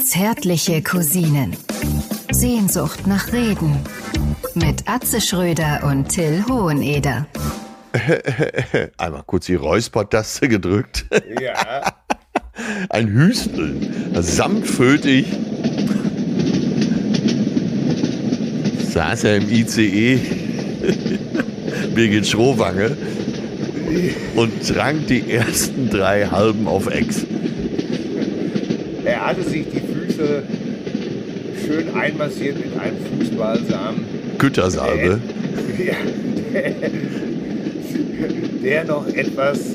Zärtliche Cousinen. Sehnsucht nach Reden. Mit Atze Schröder und Till Hoheneder. Einmal kurz die Räuspertaste gedrückt. Ja. Ein Hüsteln. Samtfötig. Saß er im ICE. Birgit Schrowange. Und trank die ersten drei Halben auf Ex. Er hatte sich die Füße schön einmassiert mit einem Fußbalsam. Güttersalbe. Ja, der, der noch etwas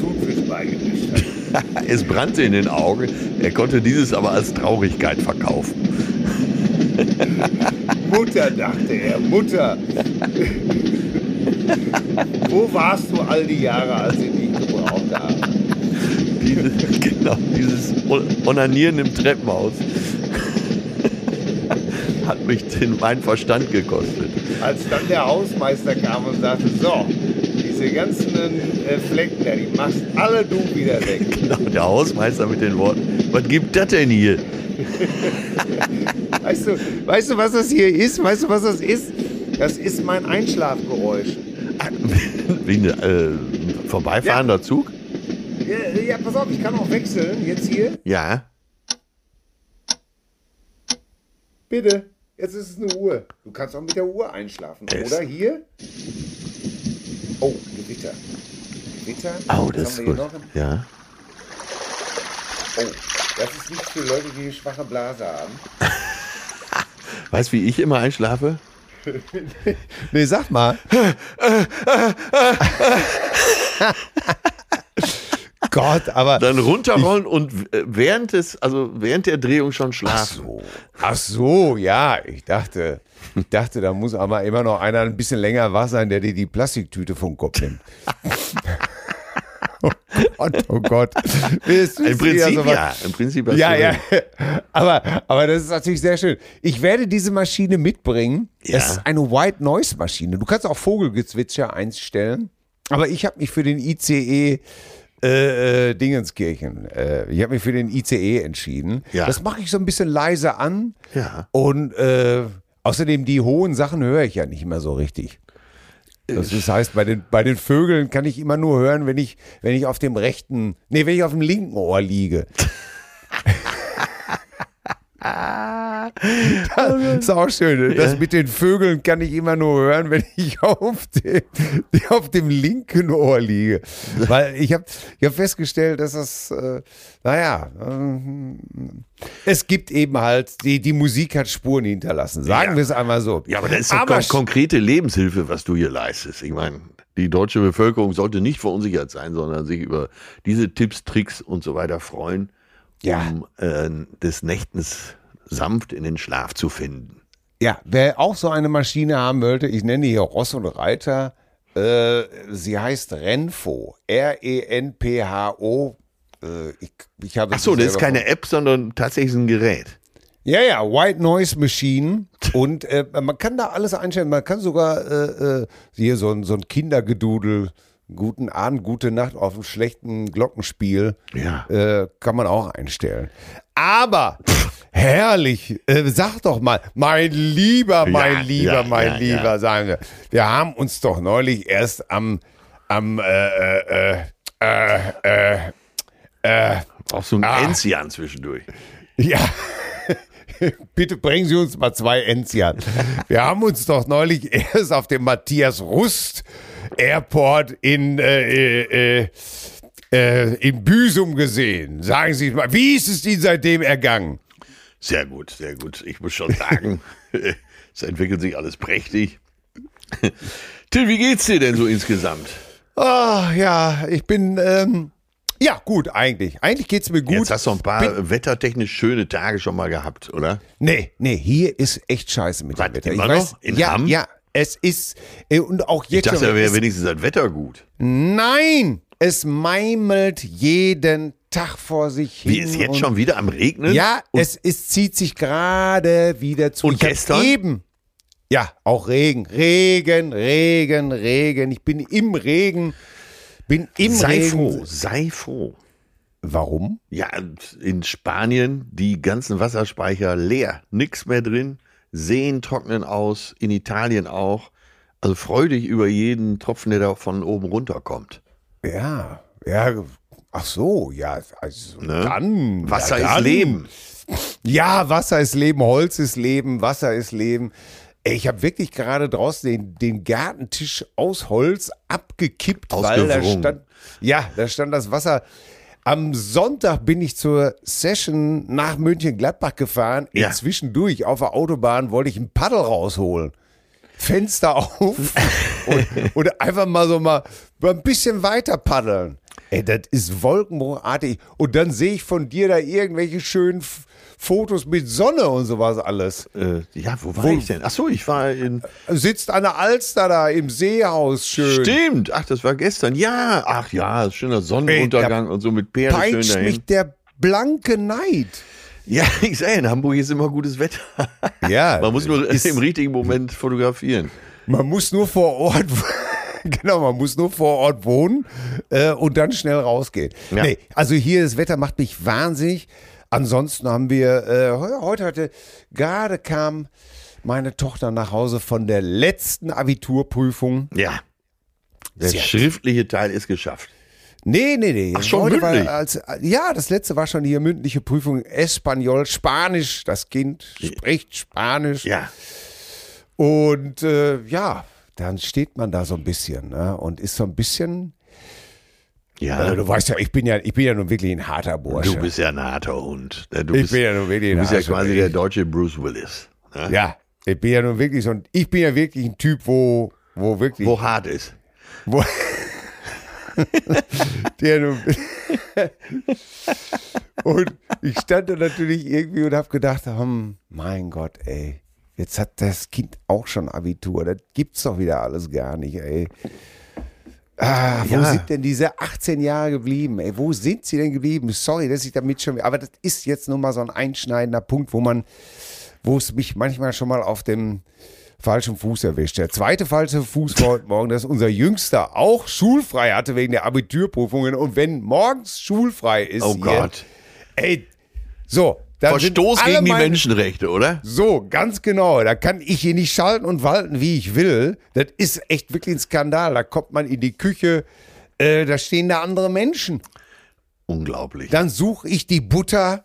Thunfisch beigemischt hat. Es brannte in den Augen. Er konnte dieses aber als Traurigkeit verkaufen. Mutter, dachte er, Mutter. Wo warst du all die Jahre, als ich dich gebraucht habe? Diese, genau, dieses On- Onanieren im Treppenhaus hat mich den, meinen Verstand gekostet. Als dann der Hausmeister kam und sagte, so, diese ganzen äh, Flecken, da, die machst alle du wieder weg. Genau, der Hausmeister mit den Worten, was gibt das denn hier? Weißt du, weißt du, was das hier ist? Weißt du, was das ist? Das ist mein Einschlafgeräusch. Ah, Wie ein äh, vorbeifahrender Zug? Ja, ja, pass auf, ich kann auch wechseln. Jetzt hier. Ja. Bitte. Jetzt ist es eine Uhr. Du kannst auch mit der Uhr einschlafen. Es- Oder hier? Oh, Gewitter. Gewitter. Oh, das ist gut. Ja. Oh, das ist nicht für Leute, die eine schwache Blase haben. Weißt du, wie ich immer einschlafe? Nee, sag mal. Gott, aber. Dann runterrollen und äh, während des, also während der Drehung schon Ach schlafen. so. Ach so, ja. Ich dachte, ich dachte, da muss aber immer noch einer ein bisschen länger wach sein, der dir die Plastiktüte vom Kopf nimmt. oh Gott, oh Gott. Im Prinzip sowas- ja. Im Prinzip Ja, ja. Aber, aber das ist natürlich sehr schön. Ich werde diese Maschine mitbringen. Ja. Es ist eine White Noise Maschine. Du kannst auch Vogelgezwitscher einstellen. Aber ich habe mich für den ICE äh, äh, Dingenskirchen. Äh, ich habe mich für den ICE entschieden. Ja. Das mache ich so ein bisschen leise an. Ja. Und äh, außerdem die hohen Sachen höre ich ja nicht mehr so richtig. Das ist, heißt, bei den, bei den Vögeln kann ich immer nur hören, wenn ich, wenn ich auf dem rechten, nee, wenn ich auf dem linken Ohr liege. Das ist auch schön. Das mit den Vögeln kann ich immer nur hören, wenn ich auf dem, auf dem linken Ohr liege. Weil ich habe ich hab festgestellt, dass das, äh, naja, äh, es gibt eben halt, die, die Musik hat Spuren hinterlassen. Sagen Ja. wir es einmal so. Ja, aber das ist doch Aber kon konkrete Lebenshilfe, was du hier leistest. Ich meine, die deutsche Bevölkerung sollte nicht verunsichert sein, sondern sich über diese Tipps, Tricks und so weiter freuen, Ja. um äh, des Nächtens sanft in den Schlaf zu finden. Ja, wer auch so eine Maschine haben wollte, ich nenne hier Ross und Reiter, äh, sie heißt Renfo. R-E-N-P-H-O. Äh, ich, ich habe Ach so, das ist keine App, sondern tatsächlich ein Gerät. Ja, ja, White Noise Machine. Und äh, man kann da alles einstellen. Man kann sogar äh, äh, hier so ein, so ein Kindergedudel, guten Abend, gute Nacht auf einem schlechten Glockenspiel, Ja. äh, kann man auch einstellen. Aber herrlich, äh, sag doch mal, mein Lieber, mein Ja, Lieber, ja, mein Lieber, sagen wir. Wir haben uns doch neulich erst am, am, äh, äh, äh, äh, äh, Auch so ein Ah. Enzian zwischendurch. ja. Bitte bringen Sie uns mal zwei Enzian. Wir haben uns doch neulich erst auf dem Matthias Rust Airport in, äh, äh, äh, in Büsum gesehen. Sagen Sie mal, wie ist es Ihnen seitdem ergangen? Sehr gut, sehr gut. Ich muss schon sagen, es entwickelt sich alles prächtig. Till, wie geht's dir denn so insgesamt? Ah, ja, ich bin, ähm, ja, gut, eigentlich. Eigentlich geht's mir gut. Jetzt hast du ein paar wettertechnisch schöne Tage schon mal gehabt, oder? Nee, nee, hier ist echt scheiße mit Was, dem Wetter. immer ich weiß, noch? In ja, Hamm? ja, es ist, äh, und auch Ich jetzt dachte, schon, da wäre es- wenigstens das Wetter gut. Nein, es meimelt jeden Tag vor sich hin. Wie ist jetzt schon wieder am Regnen? Ja, es, es zieht sich gerade wieder zu. Und Ich gestern? Eben. Ja, auch Regen, Regen, Regen, Regen. Ich bin im Regen, bin im sei Regen. froh, sei froh. Warum? Ja, in Spanien die ganzen Wasserspeicher leer, nix mehr drin. Seen trocknen aus, in Italien auch. Also freu dich über jeden Tropfen, der da von oben runterkommt. Ja, ja, ach so, ja, also Ne? dann. Wasser ja, ist dann. Leben. Ja, Wasser ist Leben, Holz ist Leben, Wasser ist Leben. Ich habe wirklich gerade draußen den, den Gartentisch aus Holz abgekippt, weil da stand, ja, da stand das Wasser. Am Sonntag bin ich zur Session nach München-Gladbach gefahren. Ja. Zwischendurch auf der Autobahn wollte ich ein Paddel rausholen. Fenster auf und, und einfach mal so mal, ein bisschen weiter paddeln. Ey, das ist wolkenbruchartig. Und dann sehe ich von dir da irgendwelche schönen Fotos mit Sonne und sowas alles. Äh, ja, wo war Wo- ich denn? Ach so, ich war in. Sitzt an der Alster da im Seehaus schön. Stimmt, ach, das war gestern. Ja, ach ja, schöner Sonnenuntergang und so mit Perlen schön Peitscht dahin. mich der blanke Neid. Ja, ich sage, in Hamburg ist immer gutes Wetter. Ja, Man muss nur im richtigen Moment fotografieren. Man muss nur vor Ort, genau, man muss nur vor Ort wohnen äh, und dann schnell rausgehen. Ja. Nee, also hier das Wetter macht mich wahnsinnig. Ansonsten haben wir, äh, heu- heute hatte, gerade kam meine Tochter nach Hause von der letzten Abiturprüfung. Ja. Der Sie hat- schriftliche Teil ist geschafft. Nee, nee, nee. Ach, schon Heute mündlich? Als, ja, das letzte war schon hier mündliche Prüfung. Espanol, Spanisch. Das Kind spricht Spanisch. Ja. Und äh, ja, dann steht man da so ein bisschen ne? und ist so ein bisschen. Ja. Also, du weißt ja, ich bin ja, ich bin ja nun wirklich ein harter Bursche. Du bist ja ein harter Hund. ne? Du ich bist, bin ja nun wirklich du ein bist ja quasi der deutsche Bruce Willis. ne? Ja, ich bin ja nun wirklich so ein, ich bin ja wirklich ein Typ, wo, wo wirklich, Wo hart ist. wo, der nun, und ich stand da natürlich irgendwie und habe gedacht, hm, mein Gott, ey, jetzt hat das Kind auch schon Abitur, das gibt's doch wieder alles gar nicht, ey. Ah, wo Ja. sind denn diese 18 Jahre geblieben? Ey, wo sind sie denn geblieben? Sorry, dass ich damit schon. Aber das ist jetzt nun mal so ein einschneidender Punkt, wo man, wo es mich manchmal schon mal auf dem falschen Fuß erwischt. Der zweite falsche Fuß war heute Morgen, dass unser Jüngster auch schulfrei hatte wegen der Abiturprüfungen. Und wenn morgens schulfrei ist, Oh hier, Gott. ey, so. Verstoß gegen die Menschenrechte, oder? so, ganz genau. Da kann ich hier nicht schalten und walten, wie ich will. Das ist echt wirklich ein Skandal. Da kommt man in die Küche, äh, da stehen da andere Menschen. Unglaublich. Dann suche ich die Butter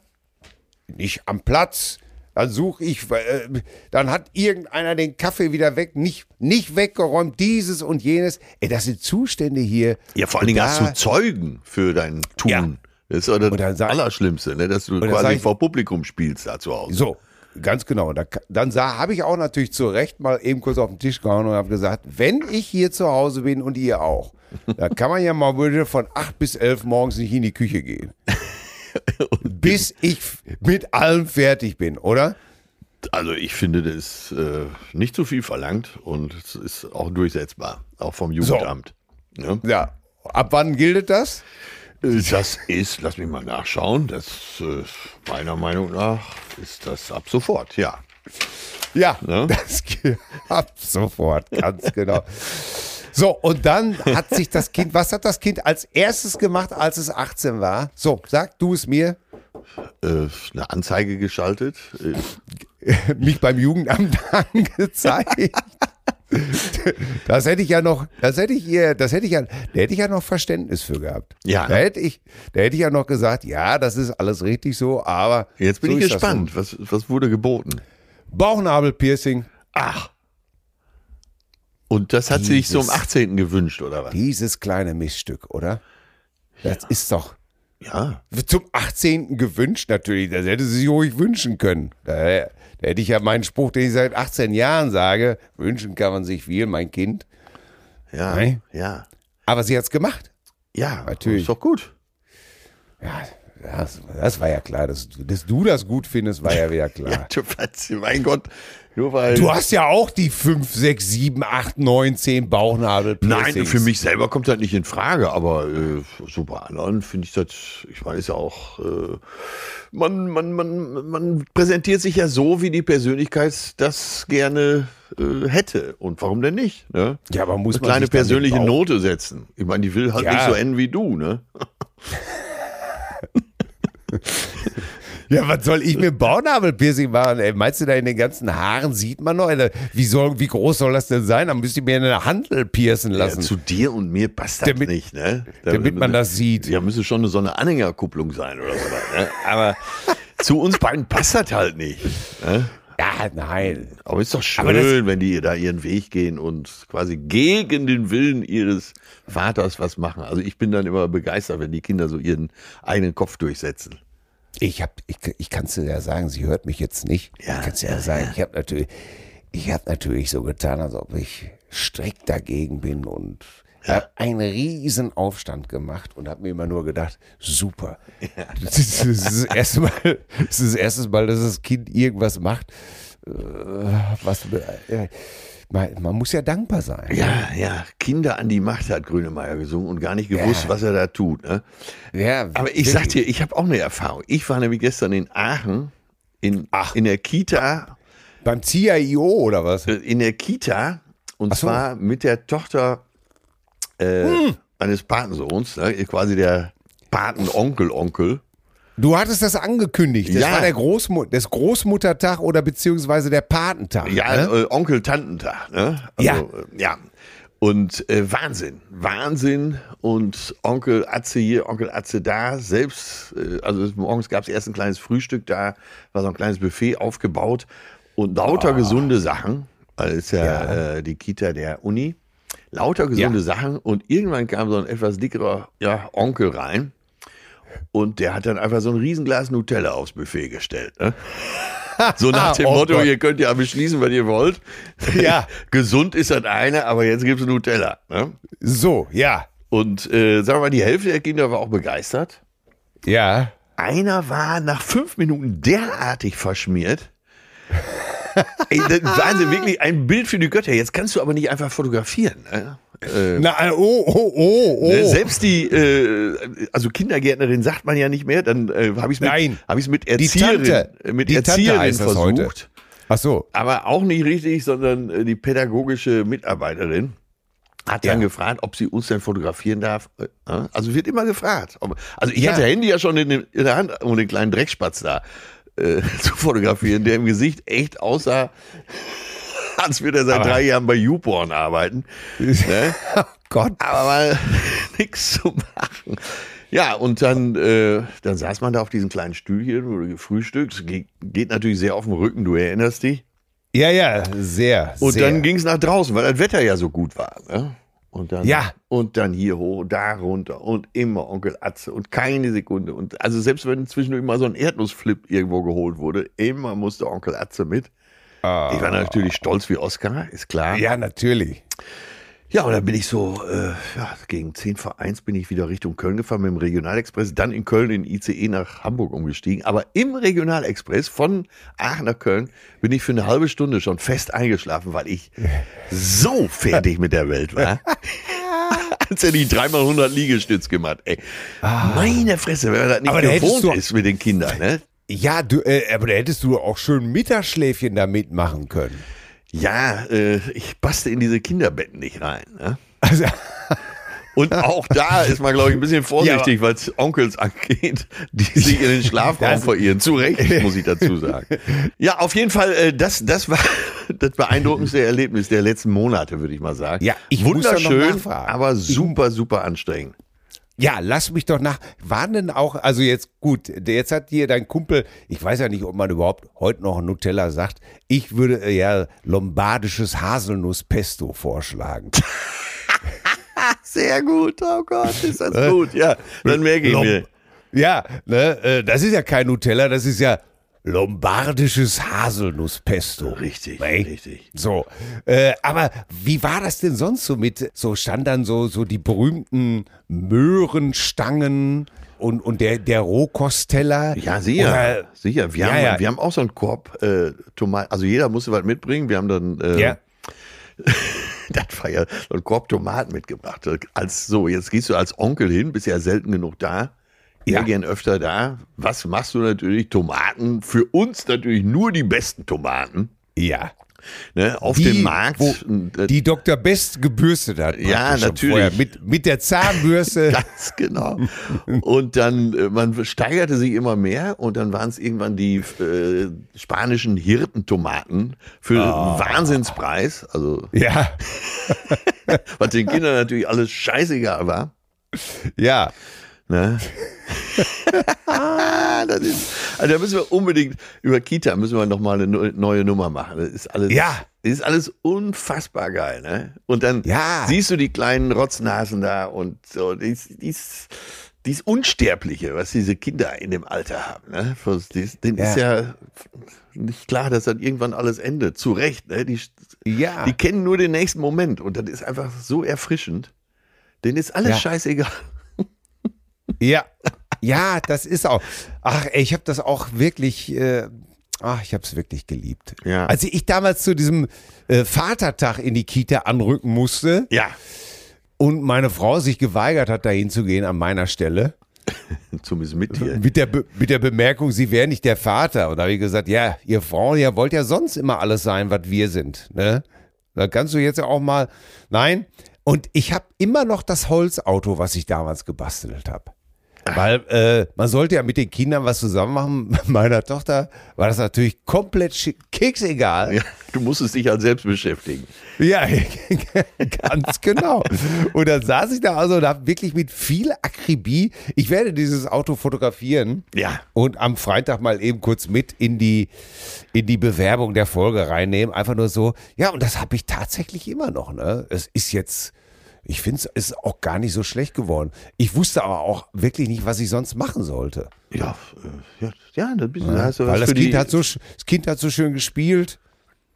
nicht am Platz. Dann suche ich, äh, dann hat irgendeiner den Kaffee wieder weg, nicht, nicht weggeräumt, dieses und jenes. Ey, das sind Zustände hier. Ja, vor allen Dingen hast du Zeugen für dein Tun. Ja. Das ist doch das sag- Allerschlimmste, ne? dass du quasi ich- vor Publikum spielst da zu Hause. So, ganz genau. Da, dann habe ich auch natürlich zu Recht mal eben kurz auf den Tisch gehauen und habe gesagt, wenn ich hier zu Hause bin und ihr auch, dann kann man ja mal von 8 bis 11 morgens nicht in die Küche gehen. Bis ich mit allem fertig bin, oder? Also ich finde, das ist äh, nicht zu viel verlangt und es ist auch durchsetzbar, auch vom Jugendamt. Ne? Ja. Ab wann gilt das? Äh, Das ist, lass mich mal nachschauen, das äh, meiner Meinung nach ist das ab sofort, ja. Ja, Ne? das geht ab sofort, ganz genau. So, und dann hat sich das Kind, was hat das Kind als erstes gemacht, als es 18 war? So, sag du es mir. Äh, eine Anzeige geschaltet. Äh, mich beim Jugendamt angezeigt. Das hätte ich ja noch, das hätte ich ihr, das hätte ich ja, da hätte ich ja noch Verständnis für gehabt. Ja. Da hätte ich, da hätte ich ja noch gesagt, ja, das ist alles richtig so, aber. jetzt bin so ich gespannt, was, was wurde geboten? so. Bauchnabelpiercing, Ach. Und das hat sie sich zum Dieses- 18. gewünscht, oder was? dieses kleine Missstück, oder? Das ist doch Ja. zum 18. gewünscht natürlich. Das hätte sie sich ruhig wünschen können. Da, da hätte ich ja meinen Spruch, den ich seit 18 Jahren sage, wünschen kann man sich viel, mein Kind. Ja. Nein. Ja. Aber sie hat's gemacht. Ja, Natürlich. Ist doch gut. Ja, das, das war ja klar. Dass, du- dass du das gut findest, war ja wieder Ja, klar. was, mein Gott. Nur weil. Du hast ja auch die 5, 6, 7, 8, 9, 10 Bauchnabel. Nein, für mich selber kommt das nicht in Frage, aber äh, so bei anderen finde ich das, ich weiß ja auch, äh, man, man, man, man präsentiert sich ja so, wie die Persönlichkeit das gerne äh, hätte. Und warum denn nicht? Ne? Ja, aber muss Eine man kleine dann den persönliche Note setzen. Ich meine, die will halt Ja. nicht so enden wie du, ne? Ja, was soll ich mit Bauchnabelpiercing machen? Ey, meinst du, da in den ganzen Haaren sieht man noch? Wie, soll, wie groß soll das denn sein? Dann müsste ich mir eine Handel piercen lassen. Ja, zu dir und mir passt das Damit- nicht, ne? damit man das sieht. Ja, müsste schon so eine Anhängerkupplung sein oder so. Ne? Aber zu uns beiden passt das halt nicht. Ne? Ja, nein. Aber ist doch das- schön, wenn die da ihren Weg gehen und quasi gegen den Willen ihres Vaters was machen. Also ich bin dann immer begeistert, wenn die Kinder so ihren eigenen Kopf durchsetzen. Ich hab, ich, ich kann es dir ja sagen, sie hört mich jetzt nicht. Ja, ich kann es ja, ja, sagen. Ich habe natürlich, ich habe natürlich so getan, als ob ich strikt dagegen bin und hab einen riesen Aufstand gemacht und habe mir immer nur gedacht, super. Das, ist, das, ist das, erste Mal, das ist das erste Mal, dass das Kind irgendwas macht, äh, was äh, man, man muss ja dankbar sein. Ja, ja, Kinder an die Macht hat Grünemeyer gesungen und gar nicht gewusst, Ja. was er da tut. Ne? ja Aber ich sag dir, ich habe auch eine Erfahrung. Ich war nämlich gestern in Aachen in, Ach. in der Kita, beim CIO oder was? äh, in der Kita und so. zwar mit der Tochter äh, Hm. eines Patensohns, ne? quasi der Patenonkel-Onkel. Du hattest das angekündigt. Das Ja. war der Großmut das Großmuttertag oder beziehungsweise der Patentag. Ja, ne? äh, Onkel-Tantentag. Ne? Ja. äh, ja. Und äh, Wahnsinn, Wahnsinn. Und Onkel Atze hier, Onkel Atze da. Selbst, äh, also morgens gab es erst ein kleines Frühstück da, war so ein kleines Buffet aufgebaut und lauter gesunde Sachen. Also ist ja. Ja. Äh, die Kita der Uni. Lauter gesunde. Sachen. Und irgendwann kam so ein etwas dickerer ja, Onkel rein. Und der hat dann einfach so ein Riesenglas Nutella aufs Buffet gestellt. Ne? So nach dem Oh Motto, Gott. ihr könnt ja beschließen, was ihr wollt. Ja. Gesund ist das eine, aber jetzt gibt es Nutella. Ne? So, ja. Und äh, sagen wir mal, die Hälfte der Kinder war auch begeistert. Ja. Einer war nach fünf Minuten derartig verschmiert. Ey, das ist Wahnsinn, wirklich ein Bild für die Götter. Jetzt kannst du aber nicht einfach fotografieren. Ne? Äh, Na, äh, oh, oh, oh, oh. Ne, Selbst die, äh, also Kindergärtnerin sagt man ja nicht mehr, dann äh, habe ich es mit, Nein. hab ich's mit Die Erzieherin, Tante. äh, mit Die Tante Erzieherin das versucht. heute. Ach so. Aber auch nicht richtig, sondern äh, die pädagogische Mitarbeiterin hat dann Ja. gefragt, ob sie uns denn fotografieren darf. Also wird immer gefragt. Ob, also ich Ja. hatte Handy ja schon in, den- in der Hand, um den kleinen Dreckspatz da äh, zu fotografieren, der im Gesicht echt aussah, als würde er seit Aber- drei Jahren bei YouPorn arbeiten. ne? Oh Gott. aber mal nichts zu machen. Ja, und dann, äh, dann saß man da auf diesen kleinen Stühlchen oder gefrühstückt. Geht, geht natürlich sehr auf den Rücken, du erinnerst dich. Ja, ja, sehr. Und sehr. dann ging es nach draußen, weil das Wetter ja so gut war. Ne? Und dann, Ja. und dann hier hoch, da runter und immer Onkel Atze und keine Sekunde. Und also selbst wenn zwischendurch mal so ein Erdnussflip irgendwo geholt wurde, immer musste Onkel Atze mit. Ich war natürlich stolz wie Oscar, ist klar. Ah. Ja, natürlich. Ja, und dann bin ich so, äh, ja, gegen 10 vor 1 bin ich wieder Richtung Köln gefahren mit dem Regionalexpress, dann in Köln in ICE nach Hamburg umgestiegen. Aber im Regionalexpress von Aachen nach Köln bin ich für eine halbe Stunde schon fest eingeschlafen, weil ich so fertig mit der Welt war. Als er die 3x100 Liegestütz gemacht, ey. Meine Fresse, wenn man das nicht gewohnt ist mit den Kindern, ne? Ja, du, äh, aber da hättest du auch schön Mittagsschläfchen da mitmachen können. Ja, äh, ich passte in diese Kinderbetten nicht rein, ne? Also, Und auch da ist man, glaube ich, ein bisschen vorsichtig, weil es Onkels angeht, die sich in den Schlafraum verirren. Zu Recht, muss ich dazu sagen. Ja, auf jeden Fall, äh, das, das war das beeindruckendste Erlebnis der letzten Monate, würde ich mal sagen. Ja, ich Wunderschön, aber super, super anstrengend. Ja, lass mich doch nach. Waren denn auch, also jetzt gut, jetzt hat hier dein Kumpel, ich weiß ja nicht, ob man überhaupt heute noch Nutella sagt. Ich würde äh, ja lombardisches Haselnuss-Pesto vorschlagen. Sehr gut, oh Gott, ist das gut. Ja, dann merke ich Lom- mir. Ja, ne, äh, das ist ja kein Nutella, das ist ja lombardisches Haselnusspesto. Richtig, Ey. richtig. So, äh, aber wie war das denn sonst so mit, so stand dann so, so die berühmten Möhrenstangen und, und der, der Rohkosteller? Ja, sicher. Oder- sicher. Wir, Ja, haben, ja. wir haben auch so einen Korb äh, Tomaten. Also jeder musste was mitbringen. Wir haben dann äh, Ja. das war ja so ein Korb Tomaten mitgebracht. Als so, jetzt gehst du als Onkel hin, bist ja selten genug da. Ja. Gern öfter da. Was machst du natürlich? Tomaten. Für uns natürlich nur die besten Tomaten. Ja. Ne, auf die, dem Markt. wo, äh, die Dr. Best gebürstet hat. Ja, natürlich. Mit, mit der Zahnbürste. Ganz genau. Und dann, äh, man steigerte sich immer mehr und dann waren es irgendwann die äh, spanischen Hirtentomaten für Ah. Wahnsinnspreis. Also, ja, was den Kindern natürlich alles scheißegal war. ja. Ne? das ist, also da müssen wir unbedingt über Kita müssen wir noch mal eine neu- neue Nummer machen. Das ist alles, Ja. ist alles unfassbar geil, ne? Und dann Ja. siehst du die kleinen Rotznasen da und so, dies, dies, dies Unsterbliche, was diese Kinder in dem Alter haben, ne? Dies, denen ist ja nicht klar, dass dann irgendwann alles endet. Zu Recht, ne? Die, Ja. die kennen nur den nächsten Moment und das ist einfach so erfrischend. Denen ist alles Ja. scheißegal. Ja, ja, das ist auch. Ach, ey, ich habe das auch wirklich. Äh, ach, ich habe es wirklich geliebt. Ja. Als ich damals zu diesem äh, Vatertag in die Kita anrücken musste Ja. und meine Frau sich geweigert hat, dahin zu gehen an meiner Stelle. Zumindest mit dir. Mit der, Be mit der Bemerkung, sie wäre nicht der Vater. Und da habe ich gesagt, ja, ihr Frauen, ihr wollt ja sonst immer alles sein, was wir sind. Ne? Da kannst du jetzt ja auch mal. Nein. Und ich habe immer noch das Holzauto, was ich damals gebastelt habe. Weil äh, man sollte ja mit den Kindern was zusammen machen. Meiner Tochter war das natürlich komplett keksegal. Ja, du musstest dich halt selbst beschäftigen. Ja, ganz genau. Und dann saß ich da also und habe wirklich mit viel Akribie, ich werde dieses Auto fotografieren Ja. und am Freitag mal eben kurz mit in die, in die Bewerbung der Folge reinnehmen. Einfach nur so, ja, und das habe ich tatsächlich immer noch. Ne? Es ist jetzt, ich finde es ist auch gar nicht so schlecht geworden. Ich wusste aber auch wirklich nicht, was ich sonst machen sollte. Ja, äh, ja, ja hast du Weil das kind, hat so, das kind hat so schön gespielt.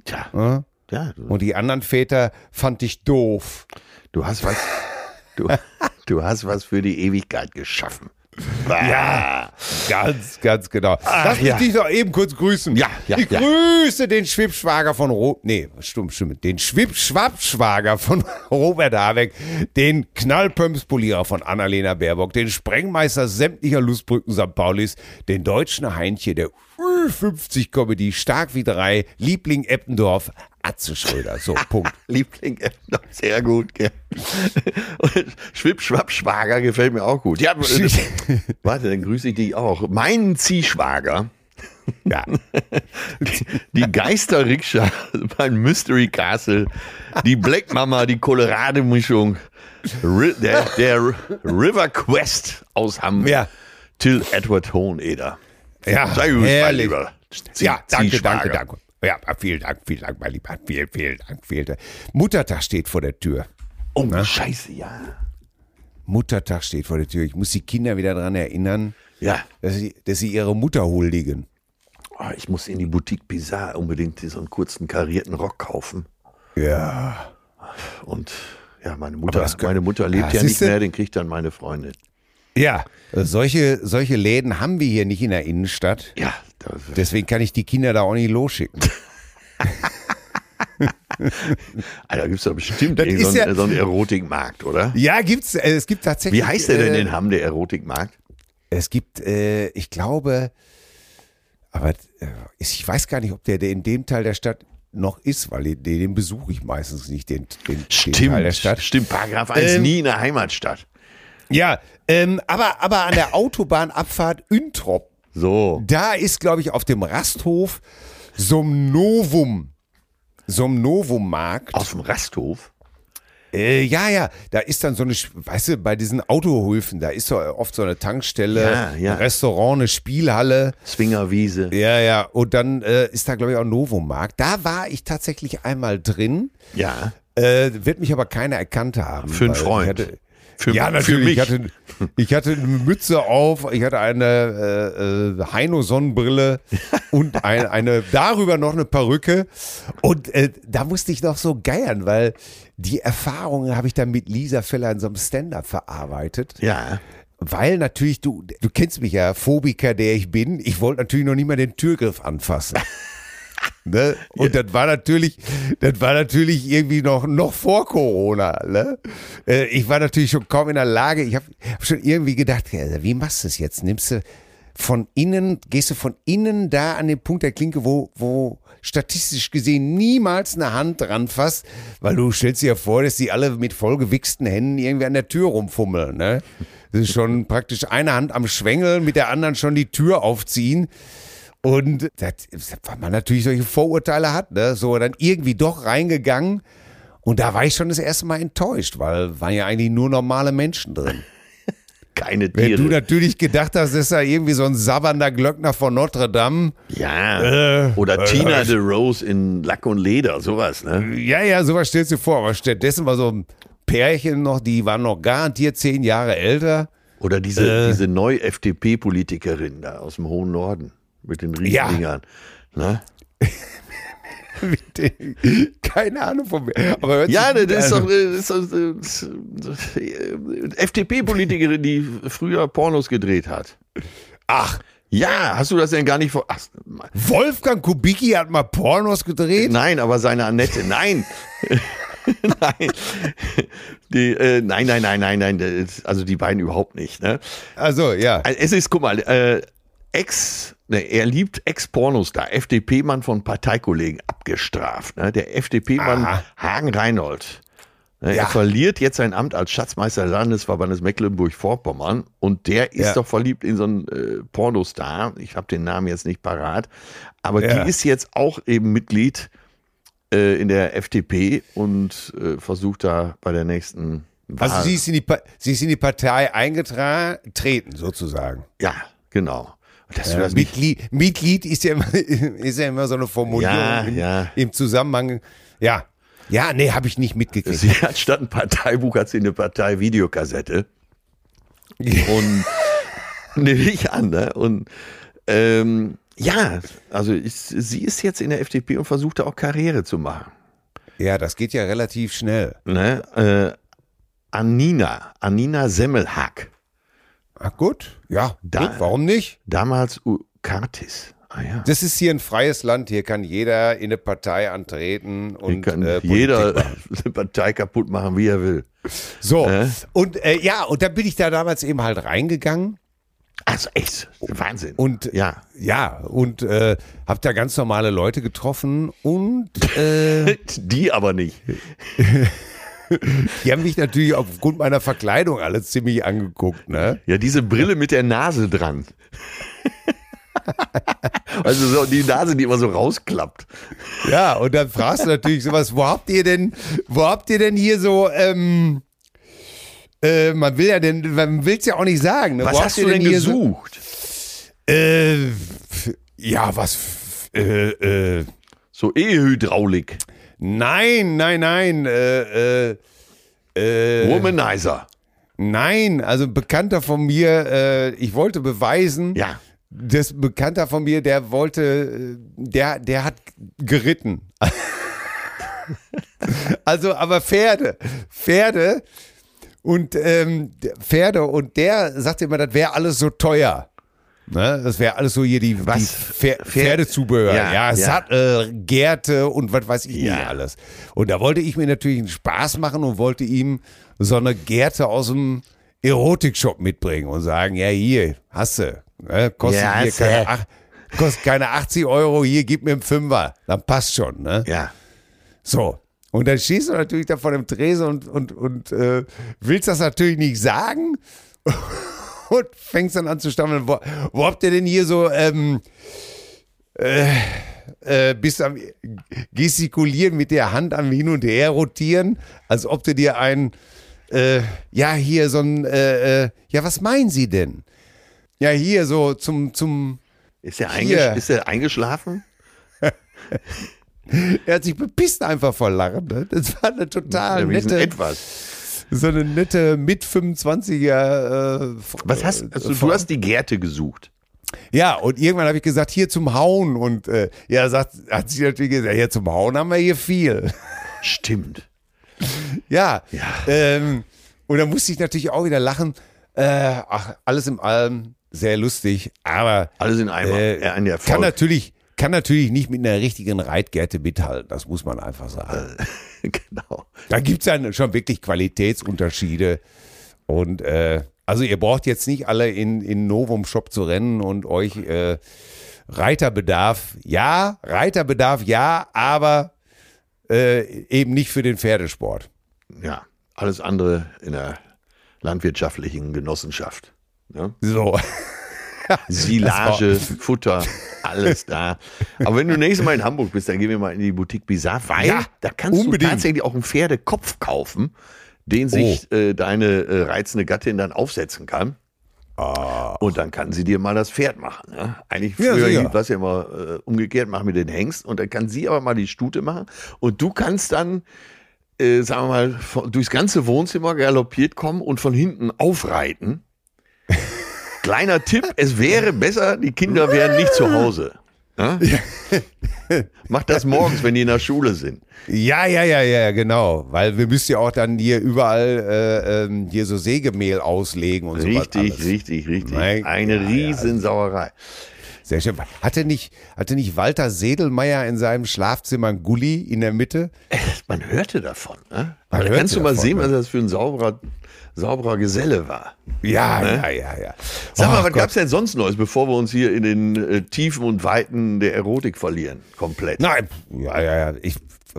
Tja, Ja? ja, Und die anderen Väter fand ich doof. du hast was, du, du hast was für die Ewigkeit geschaffen. Ja, ganz, ganz genau. Ach, Lass mich ja. dich doch eben kurz grüßen. Ja, ja, Ich ja. grüße den Schwippschwager von Ro nee, stimmt, stimmt, den Schwippschwappschwager von Robert Habeck, den Knallpömpspolierer von Annalena Baerbock, den Sprengmeister sämtlicher Lustbrücken St. Paulis, den deutschen Heinche der Ü50-Comedy Stark wie drei, Liebling Eppendorf, Atze Schröder. So, Punkt. Liebling, äh, sehr gut. Gell? Und Schwipp, Schwapp, Schwager gefällt mir auch gut. Ja, äh, warte, dann grüße ich dich auch. Mein Ziehschwager, Ja. die Geisterrikscha, mein Mystery Castle, die Black Mama, die Colorado-Mischung, der, der River Quest aus Hamm, Ja. Till Edward Hoheneder. Ja, Sei mein herrlich. Lieber. Ja, danke, danke, danke. Ja, vielen Dank, vielen Dank, mein Lieber. Vielen, vielen Dank, vielen Dank. Muttertag steht vor der Tür. Oh, scheiße, ja. Muttertag steht vor der Tür. Ich muss die Kinder wieder daran erinnern, Ja, dass sie, dass sie ihre Mutter huldigen. oh, ich muss in die Boutique Bizarre unbedingt so einen kurzen karierten Rock kaufen. Ja. Und ja, meine Mutter, das meine Mutter lebt Ja, ja, nicht mehr, den kriegt dann meine Freundin. Ja, solche, solche Läden haben wir hier nicht in der Innenstadt. Ja, Deswegen kann ich die Kinder da auch nicht losschicken. Alter, gibt es da bestimmt Das so, ja- einen, so einen Erotikmarkt, oder? Ja, gibt's, äh, es gibt tatsächlich. Wie heißt der denn äh, in Hamm, der Erotikmarkt? Es gibt, äh, ich glaube, aber äh, ich weiß gar nicht, ob der, der in dem Teil der Stadt noch ist, weil den, den besuche ich meistens nicht, den, den, den Teil der Stadt. stimmt, Paragraph 1, Ähm, nie in der Heimatstadt. Ja, ähm, aber, aber an der Autobahnabfahrt Üntrop, So, da ist, glaube ich, auf dem Rasthof so ein Novum, so ein Novum-Markt. auf dem Rasthof. Äh, ja, ja, da ist dann so eine, weißt du, bei diesen Autohöfen, da ist so oft so eine Tankstelle, Ja, ja. ein Restaurant, eine Spielhalle. Zwingerwiese. Ja, ja, und dann äh, ist da, glaube ich, auch ein Novum-Markt. Da war ich tatsächlich einmal drin, Ja, äh, wird mich aber keiner erkannt haben. Für einen Freund. Für, ja, für natürlich. mich. Ich hatte, ich hatte eine Mütze auf, ich hatte eine äh, äh, Heino-Sonnenbrille und ein, eine, darüber noch eine Perücke. Und äh, da musste ich noch so geiern, weil die Erfahrungen habe ich dann mit Lisa Feller in so einem Stand-up verarbeitet. ja, Weil natürlich, du, du kennst mich ja, Phobiker, der ich bin. Ich wollte natürlich noch nicht mal den Türgriff anfassen. Ne? Und das war natürlich, das war natürlich irgendwie noch, noch vor Corona. Ne? Äh, Ich war natürlich schon kaum in der Lage. Ich habe hab schon irgendwie gedacht, ja, wie machst du es jetzt? Nimmst du, von innen, gehst du von innen da an den Punkt der Klinke, wo, wo statistisch gesehen niemals eine Hand dran fasst, weil du stellst dir ja vor, dass die alle mit vollgewichsten Händen irgendwie an der Tür rumfummeln, ne? Das ist schon praktisch eine Hand am Schwengel, mit der anderen schon die Tür aufziehen. Und das, weil man natürlich solche Vorurteile hat, ne? So dann irgendwie doch reingegangen. Und da war ich schon das erste Mal enttäuscht, weil waren ja eigentlich nur normale Menschen drin. Keine Wenn Tiere. du natürlich gedacht hast, das ist ja irgendwie so ein sabbernder Glöckner von Notre Dame. ja. Äh, Oder äh, Tina äh, de Rose in Lack und Leder, sowas, ne? Ja, ja, sowas stellst du dir vor. Aber stattdessen war so ein Pärchen noch, die waren noch garantiert zehn Jahre älter. Oder diese, Äh. diese Neu-FDP-Politikerin da aus dem hohen Norden mit den Ja. Riesendingern. Ne? Mit den- Keine Ahnung von mir. Aber Ja, das ist doch äh, das ist, äh, FDP-Politikerin, die früher Pornos gedreht hat. Ach, Ja, hast du das denn gar nicht vor? Ach, Wolfgang Kubicki hat mal Pornos gedreht? nein, aber seine Annette, nein. nein. Die, äh, nein, nein, nein, nein, nein. Also die beiden überhaupt nicht. Ne? Also, ja. Also Es ist, guck mal, äh, Ex, ne, er liebt Ex-Pornostar, FDP-Mann von Parteikollegen abgestraft. Ne? Der FDP-Mann. Hagen Reinhold. Ne, Ja. Er verliert jetzt sein Amt als Schatzmeister des Landesverbandes Mecklenburg-Vorpommern und der ist Ja. doch verliebt in so einen äh, Pornostar. Ich habe den Namen jetzt nicht parat, aber Ja. die ist jetzt auch eben Mitglied äh, in der FDP und äh, versucht da bei der nächsten Wahl. Also sie ist in die, Pa- sie ist in die Partei eingetreten, sozusagen. ja, genau. Nicht Mitglied, Mitglied ist ja, immer, ist ja immer so eine Formulierung Ja, im, ja. im Zusammenhang. Ja, ja, nee, habe ich nicht mitgekriegt. Sie hat statt ein Parteibuch hat sie eine Partei-Videokassette. Und nehme ich an, ne? Und ähm, ja, also ich, sie ist jetzt in der FDP und versucht da auch Karriere zu machen. Ja, das geht ja relativ schnell. Ne? Äh, Anina, Anina Semmelhack, Ach gut, ja, Da- gut, warum nicht? damals U Kartis. Ah ja. Das ist hier ein freies Land, hier kann jeder in eine Partei antreten und kann äh, jeder eine Partei kaputt machen, wie er will. So, Äh? und äh, ja, und da bin ich da damals eben halt reingegangen Also echt, Wahnsinn. und ja, ja, und äh, hab da ganz normale Leute getroffen und äh, die aber nicht. die haben mich natürlich aufgrund meiner Verkleidung alle ziemlich angeguckt, ne? Ja, diese Brille mit der Nase dran. also so die Nase, die immer so rausklappt. Ja, und dann fragst du natürlich sowas, wo habt ihr denn, wo habt ihr denn hier so, ähm, äh, man will ja denn, man will es ja auch nicht sagen. Ne? Was hast habt du denn hier gesucht? So, äh, ja, was, äh, äh, So E-Hydraulik, nein, nein, nein, äh, äh, äh, Womanizer. nein, also ein Bekannter von mir, äh, ich wollte beweisen, Ja. das Bekannter von mir, der wollte, der, der hat geritten. also, aber Pferde, Pferde und ähm, Pferde und der sagte immer, das wäre alles so teuer. Ne? Das wäre alles so hier die, Was? die Pfer Pferd- Pferdezubehör. Ja, Ja, ja. Sattel, Gärte und was weiß ich Ja. nicht alles. Und da wollte ich mir natürlich einen Spaß machen und wollte ihm so eine Gärte aus dem Erotikshop mitbringen und sagen, ja hier, hast du. Ne? Kostet Ja, hier keine, ach, kostet keine 80 Euro, hier gib mir einen Fünfer. Dann passt schon. Ne? Ja. So. Und dann stehst du natürlich da vor dem Tresen und, und, und äh, willst das natürlich nicht sagen und fängst dann an zu stammeln. Wo, wo habt ihr denn hier so, ähm, äh, äh, bist am gestikulieren mit der Hand am Hin und Her rotieren, als ob du dir ein, äh, ja, hier so ein, äh, äh, ja, was meinen Sie denn? Ja, hier so zum, zum, Ist er, eingesch ist er eingeschlafen? er hat sich bepisst einfach vor Lachen. Ne? Das war eine total Ja, nette, etwas. So eine nette mit 25er. Äh, Was hast also, du? hast die Gärte gesucht. Ja, und irgendwann habe ich gesagt, hier zum Hauen. Und äh, ja, sagt, hat sie natürlich gesagt, ja, zum Hauen haben wir hier viel. Stimmt. ja. Ja. Ähm, und dann musste ich natürlich auch wieder lachen. Äh, ach, alles im Allem sehr lustig, aber Alles in Eimer. Äh, ja, ein Erfolg. kann natürlich, kann natürlich nicht mit einer richtigen Reitgerte mithalten, das muss man einfach sagen. genau. Da gibt es dann schon wirklich Qualitätsunterschiede. Und äh, Also ihr braucht jetzt nicht alle in, in Novum Shop zu rennen und euch äh, Reiterbedarf, ja, Reiterbedarf, ja, aber äh, eben nicht für den Pferdesport. Ja, alles andere in der landwirtschaftlichen Genossenschaft. Ne? So. Silage, Futter, alles da. Aber wenn du nächstes Mal in Hamburg bist, dann gehen wir mal in die Boutique Bizarre, weil Ja, da kannst unbedingt. du tatsächlich auch einen Pferdekopf kaufen, den sich Oh. äh, deine äh, reizende Gattin dann aufsetzen kann. Und dann kann sie dir mal das Pferd machen. Ne? Eigentlich Ah. Ja, früher sicher. war es ja immer äh, umgekehrt, mach mir den Hengst und dann kann sie aber mal die Stute machen und du kannst dann, äh, sagen wir mal, durchs ganze Wohnzimmer galoppiert kommen und von hinten aufreiten. Kleiner Tipp, es wäre besser, die Kinder wären nicht zu Hause. Ne? Mach das morgens, wenn die in der Schule sind. Ja, ja, ja, ja, genau. Weil wir müssen ja auch dann hier überall äh, ähm, hier so Sägemehl auslegen und so Richtig, richtig, richtig. Eine ja, ja. Riesensauerei. Sehr schön. Hatte nicht, hatte nicht Walter Sedelmeier in seinem Schlafzimmer ein Gully in der Mitte? Man hörte davon. Ne? Man da hörte kannst du mal davon, sehen, ne? was das für ein sauberer, sauberer Geselle war. Ja, Ne? ja, ja, ja. Sag mal, Oh was Gott. gab's denn sonst Neues, bevor wir uns hier in den äh, Tiefen und Weiten der Erotik verlieren? Komplett. Nein, ja, ja, ja. Ich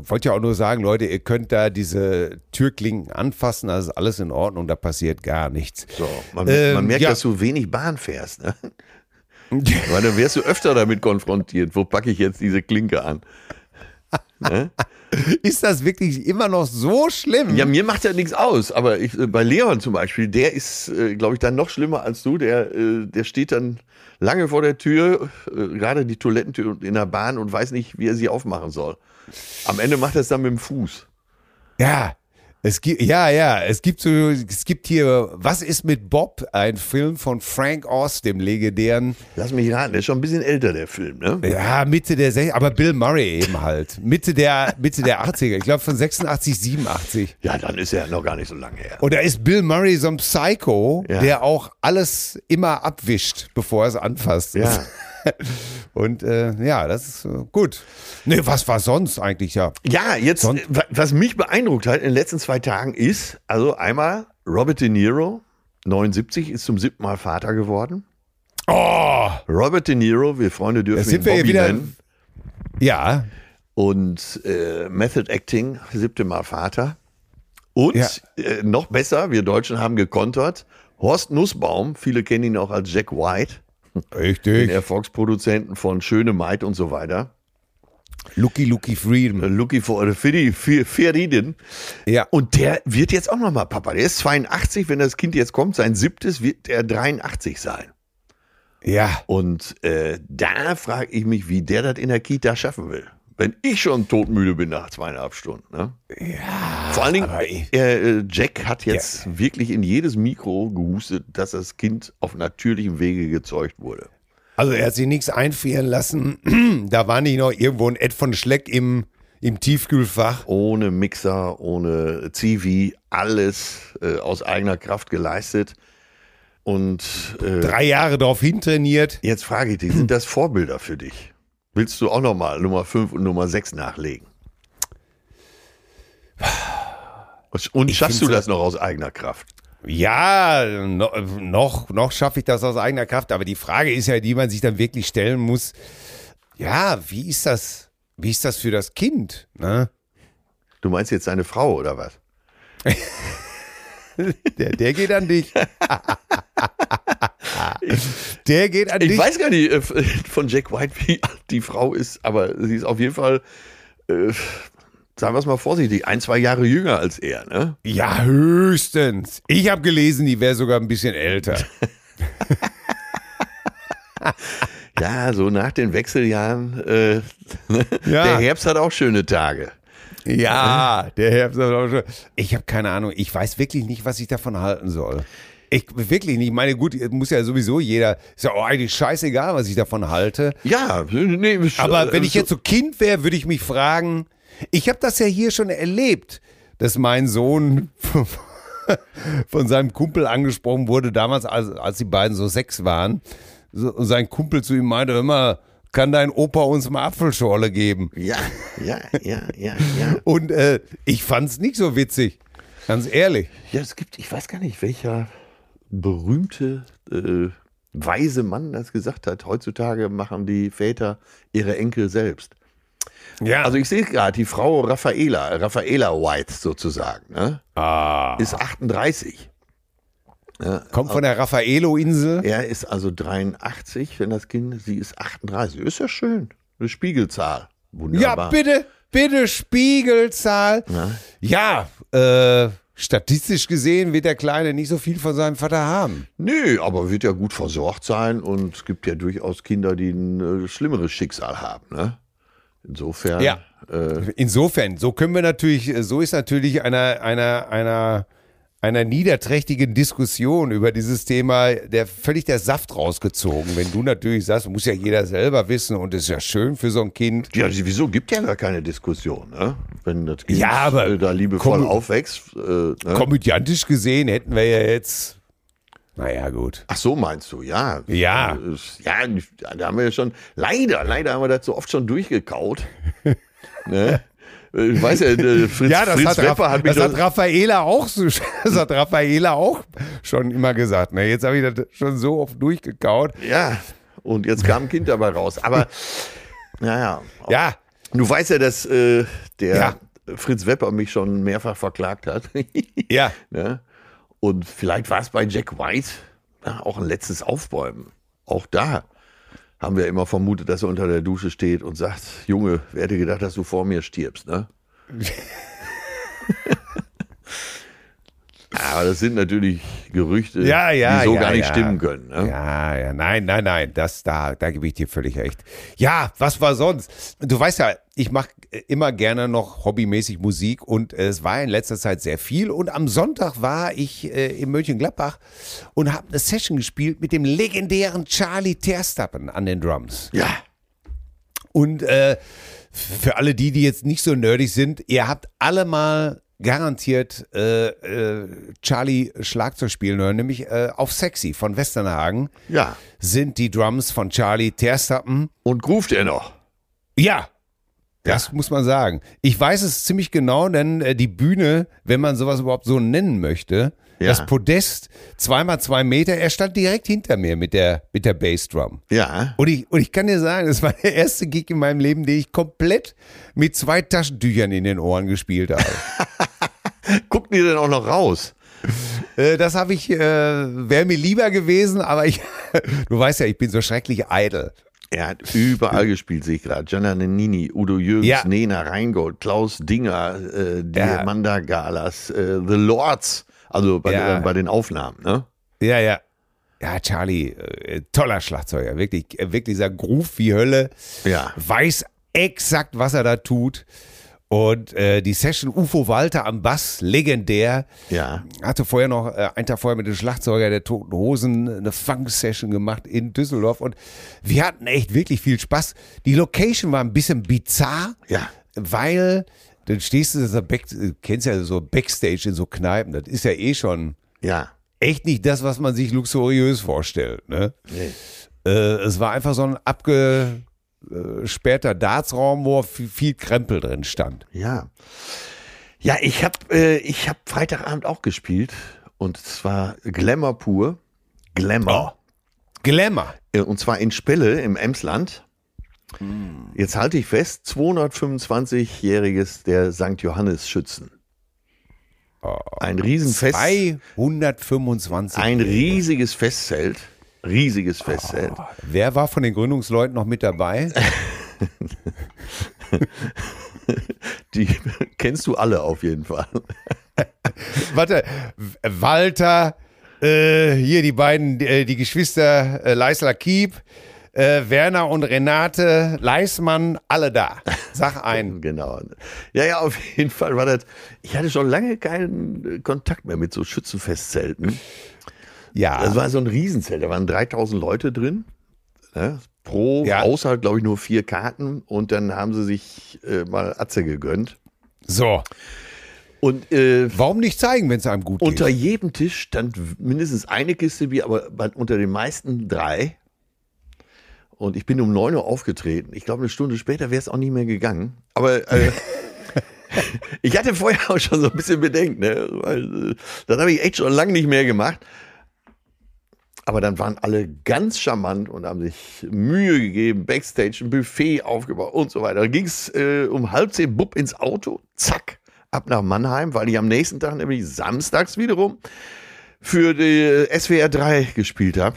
wollte ja auch nur sagen, Leute, ihr könnt da diese Türklinken anfassen, das ist alles in Ordnung, da passiert gar nichts. So, man, Ähm, man merkt, ja. dass du wenig Bahn fährst. Ne? Weil dann wärst du öfter damit konfrontiert. Wo packe ich jetzt diese Klinke an? Ist das wirklich immer noch so schlimm? Ja, mir macht ja nichts aus, aber ich, äh, bei Leon zum Beispiel, der ist, äh, glaube ich, dann noch schlimmer als du. Der, äh, der steht dann lange vor der Tür, äh, gerade die Toilettentür in der Bahn und weiß nicht, wie er sie aufmachen soll. Am Ende macht er es dann mit dem Fuß. Ja, es gibt, ja, ja, es gibt so, es gibt hier, was ist mit Bob? Ein Film von Frank Oz, dem legendären, Lass mich raten, der ist schon ein bisschen älter, der Film, ne? ja, Mitte der, Sech- aber Bill Murray eben halt, Mitte der, Mitte der 80er, ich glaube von 86, 87. Ja, dann ist er noch gar nicht so lange her. Und da ist Bill Murray so ein Psycho, Ja. der auch alles immer abwischt, bevor er es anfasst. Ja. Und äh, ja, das ist äh, gut. Nee, was war sonst eigentlich ja? Ja, jetzt, Sonst- äh, wa- was mich beeindruckt hat in den letzten zwei Tagen ist, also einmal Robert De Niro, 79, ist zum siebten Mal Vater geworden. Oh, Robert De Niro, wir Freunde dürfen sind ihn wir Bobby wieder. nennen. Ja, Und äh, Method Acting, siebte Mal Vater. Und Ja. äh, noch besser, wir Deutschen haben gekontert. Horst Nussbaum, viele kennen ihn auch als Jack White, den richtig. Erfolgsproduzenten von Schöne Maid und so weiter. Lucky Lucky Freedom. Äh, Lucky for Fiddy, Feridin. Ja. Und der wird jetzt auch nochmal Papa. Der ist 82, wenn das Kind jetzt kommt, sein siebtes, wird er 83 sein. Ja. Und äh, da frage ich mich, wie der das in der Kita schaffen will. Wenn ich schon todmüde bin nach zweieinhalb Stunden. Ne? Ja. Vor allen Dingen, er, äh, Jack hat jetzt wirklich in jedes Mikro gehustet, dass das Kind auf natürlichem Wege gezeugt wurde. Also er hat sich nichts einfrieren lassen. da war nicht noch irgendwo ein Ed von Schleck im, im Tiefkühlfach. Ohne Mixer, ohne Zivi, alles äh, aus eigener Kraft geleistet. Und äh, Drei Jahre drauf hintrainiert. jetzt frage ich dich, sind das Vorbilder für dich? Willst du auch nochmal Nummer 5 und Nummer 6 nachlegen? Und schaffst du das noch aus eigener Kraft? Ja, no, noch, noch schaffe ich das aus eigener Kraft. Aber die Frage ist ja, die man sich dann wirklich stellen muss. Ja, wie ist das? Wie ist das für das Kind? Ne? Du meinst jetzt deine Frau oder was? Der, der geht an dich. der geht an Ich dich. weiß gar nicht äh, von Jack White, wie alt die Frau ist, aber sie ist auf jeden Fall, äh, sagen wir es mal vorsichtig, ein, zwei Jahre jünger als er. Ne? Ja, höchstens. Ich habe gelesen, die wäre sogar ein bisschen älter. Ja, so nach den Wechseljahren. Äh, Ja. Der Herbst hat auch schöne Tage. Ja, der Herbst. hat auch schon- Ich habe keine Ahnung. Ich weiß wirklich nicht, was ich davon halten soll. Ich wirklich nicht. Ich meine, gut, muss ja sowieso jeder. Ist ja auch eigentlich scheißegal, was ich davon halte. Ja, nee, Aber wenn ich jetzt so Kind wäre, würde ich mich fragen. Ich habe das ja hier schon erlebt, dass mein Sohn von seinem Kumpel angesprochen wurde, damals, als, als die beiden so sechs waren. Und sein Kumpel zu ihm meinte immer, kann dein Opa uns mal Apfelschorle geben? Ja, ja, ja, ja, ja. Und äh, ich fand's nicht so witzig. Ganz ehrlich. Ja, es gibt, ich weiß gar nicht, welcher berühmte äh, weise Mann das gesagt hat. Heutzutage machen die Väter ihre Enkel selbst. Ja. Also ich sehe gerade, die Frau Raffaela, Raffaela White sozusagen, ne? ah, ist 38. kommt von der Raffaello-Insel. Er ist also 83, wenn das Kind, sie ist 38. Ist ja schön. Eine Spiegelzahl. Ja, Wunderbar. bitte, bitte Spiegelzahl. Ja, äh, statistisch gesehen wird der Kleine nicht so viel von seinem Vater haben. Nö, aber wird ja gut versorgt sein und es gibt ja durchaus Kinder, die ein äh, schlimmeres Schicksal haben, ne? Insofern. Ja. Äh, Insofern, so können wir natürlich, so ist natürlich einer, einer, einer, einer niederträchtigen Diskussion über dieses Thema der völlig der Saft rausgezogen. Wenn du natürlich sagst, muss ja jeder selber wissen und ist ja schön für so ein Kind. ja, wieso gibt ja gar keine Diskussion, ne? Wenn das Kind Ja, aber da liebevoll aufwächst. Äh, ne? Komödiantisch gesehen hätten wir ja jetzt, naja, gut. Ach so, meinst du, ja. Ja. Ja, da haben wir ja schon, leider, leider haben wir das so oft schon durchgekaut. ne? Äh, Ich weiß ja, äh, Fritz, Ja, das, Fritz hat, Wepper hat mich das hat Raffaela auch so, das hat Raffaela auch schon immer gesagt. Ne, jetzt habe ich das schon so oft durchgekaut. ja, und jetzt kam ein Kind dabei raus. Aber, naja, Ja, du weißt ja, dass äh, der Ja. Fritz Wepper mich schon mehrfach verklagt hat. ja. ne? Und vielleicht war es bei Jack White ja, auch ein letztes Aufbäumen. Auch da haben wir immer vermutet, dass er unter der Dusche steht und sagt, Junge, wer hätte gedacht, dass du vor mir stirbst, ne? Aber das sind natürlich Gerüchte, Ja, ja, die so ja, gar nicht stimmen können. Ne? Ja, ja, nein, nein, nein, das da, da gebe ich dir völlig recht. Ja, was war sonst? Du weißt ja, ich mache immer gerne noch hobbymäßig Musik und es war in letzter Zeit sehr viel und am Sonntag war ich äh, in Mönchengladbach und habe eine Session gespielt mit dem legendären Charlie Terstappen an den Drums. Ja, Und äh, für alle die, die jetzt nicht so nerdig sind, ihr habt alle mal garantiert äh, äh, Charlie Schlagzeug spielen hören, nämlich äh, auf Sexy von Westernhagen ja. sind die Drums von Charlie Terstappen. Und ruft er noch? Ja, das muss man sagen. Ich weiß es ziemlich genau, denn äh, die Bühne, wenn man sowas überhaupt so nennen möchte, Ja. das Podest, zweimal zwei Meter, er stand direkt hinter mir mit der, mit der Bassdrum. Ja. Und ich, und ich kann dir sagen, es war der erste Gig in meinem Leben, den ich komplett mit zwei Taschentüchern in den Ohren gespielt habe. Guckt ihr denn auch noch raus? äh, das habe ich, äh, wäre mir lieber gewesen, aber ich, du weißt ja, ich bin so schrecklich eitel. Er hat überall gespielt, sehe ich gerade. Gianna Nannini, Udo Jürgens, Ja. Nena Reingold, Klaus Dinger, äh, die Ja. Amanda Galas, äh, The Lords, also bei, Ja. äh, bei den Aufnahmen. Ne? Ja, ja. Ja, Charlie, toller Schlagzeuger, wirklich, wirklich dieser Groove wie Hölle. Ja. Weiß exakt, was er da tut. Und äh, die Session UFO Walter am Bass, legendär. Ja. Hatte vorher noch, äh, einen Tag vorher mit dem Schlagzeuger der Toten Hosen eine Funk-Session gemacht in Düsseldorf. Und wir hatten echt wirklich viel Spaß. Die Location war ein bisschen bizarr, Ja. weil dann stehst du, so back, du kennst ja so Backstage in so Kneipen. Das ist ja eh schon Ja. echt nicht das, was man sich luxuriös vorstellt. Ne? Nee. Äh, es war einfach so ein abgesperrter Dartsraum, wo viel, Krempel drin stand. Ja. Ja, ich habe äh, ich hab Freitagabend auch gespielt. Und zwar Glamour pur. Glamour. Glamour. Äh, Und zwar in Spelle im Emsland. Jetzt halte ich fest, 225-jähriges der St. Johannes Schützen. Ein Riesenfest. 225. Ein riesiges Festzelt. Riesiges Festzelt. Wer war von den Gründungsleuten noch mit dabei? Die kennst du alle auf jeden Fall. Warte, Walter, äh, hier die beiden, äh, die Geschwister äh, Leisler Kiep, äh, Werner und Renate Leismann, alle da. Sag ein. Genau. Ja, ja, auf jeden Fall war das. Ich hatte schon lange keinen Kontakt mehr mit so Schützenfestzelten. Ja. Das war so ein Riesenzelt, da waren 3000 Leute drin. Ne? Pro Ja. Haushalt, glaube ich, nur vier Karten. Und dann haben sie sich äh, mal Atze gegönnt. so. Und äh, Warum nicht zeigen, wenn es einem gut unter geht? jedem Tisch stand mindestens eine Kiste Bier, aber unter den meisten drei. Und ich bin um 9 Uhr aufgetreten. Ich glaube, eine Stunde später wäre es auch nicht mehr gegangen. Aber äh, ich hatte vorher auch schon so ein bisschen Bedenken, ne? weil äh, das habe ich echt schon lange nicht mehr gemacht. Aber dann waren alle ganz charmant und haben sich Mühe gegeben, Backstage ein Buffet aufgebaut und so weiter. Da ging es äh, um halb zehn Bub ins Auto, zack, ab nach Mannheim, weil ich am nächsten Tag, nämlich samstags wiederum, für die SWR 3 gespielt habe.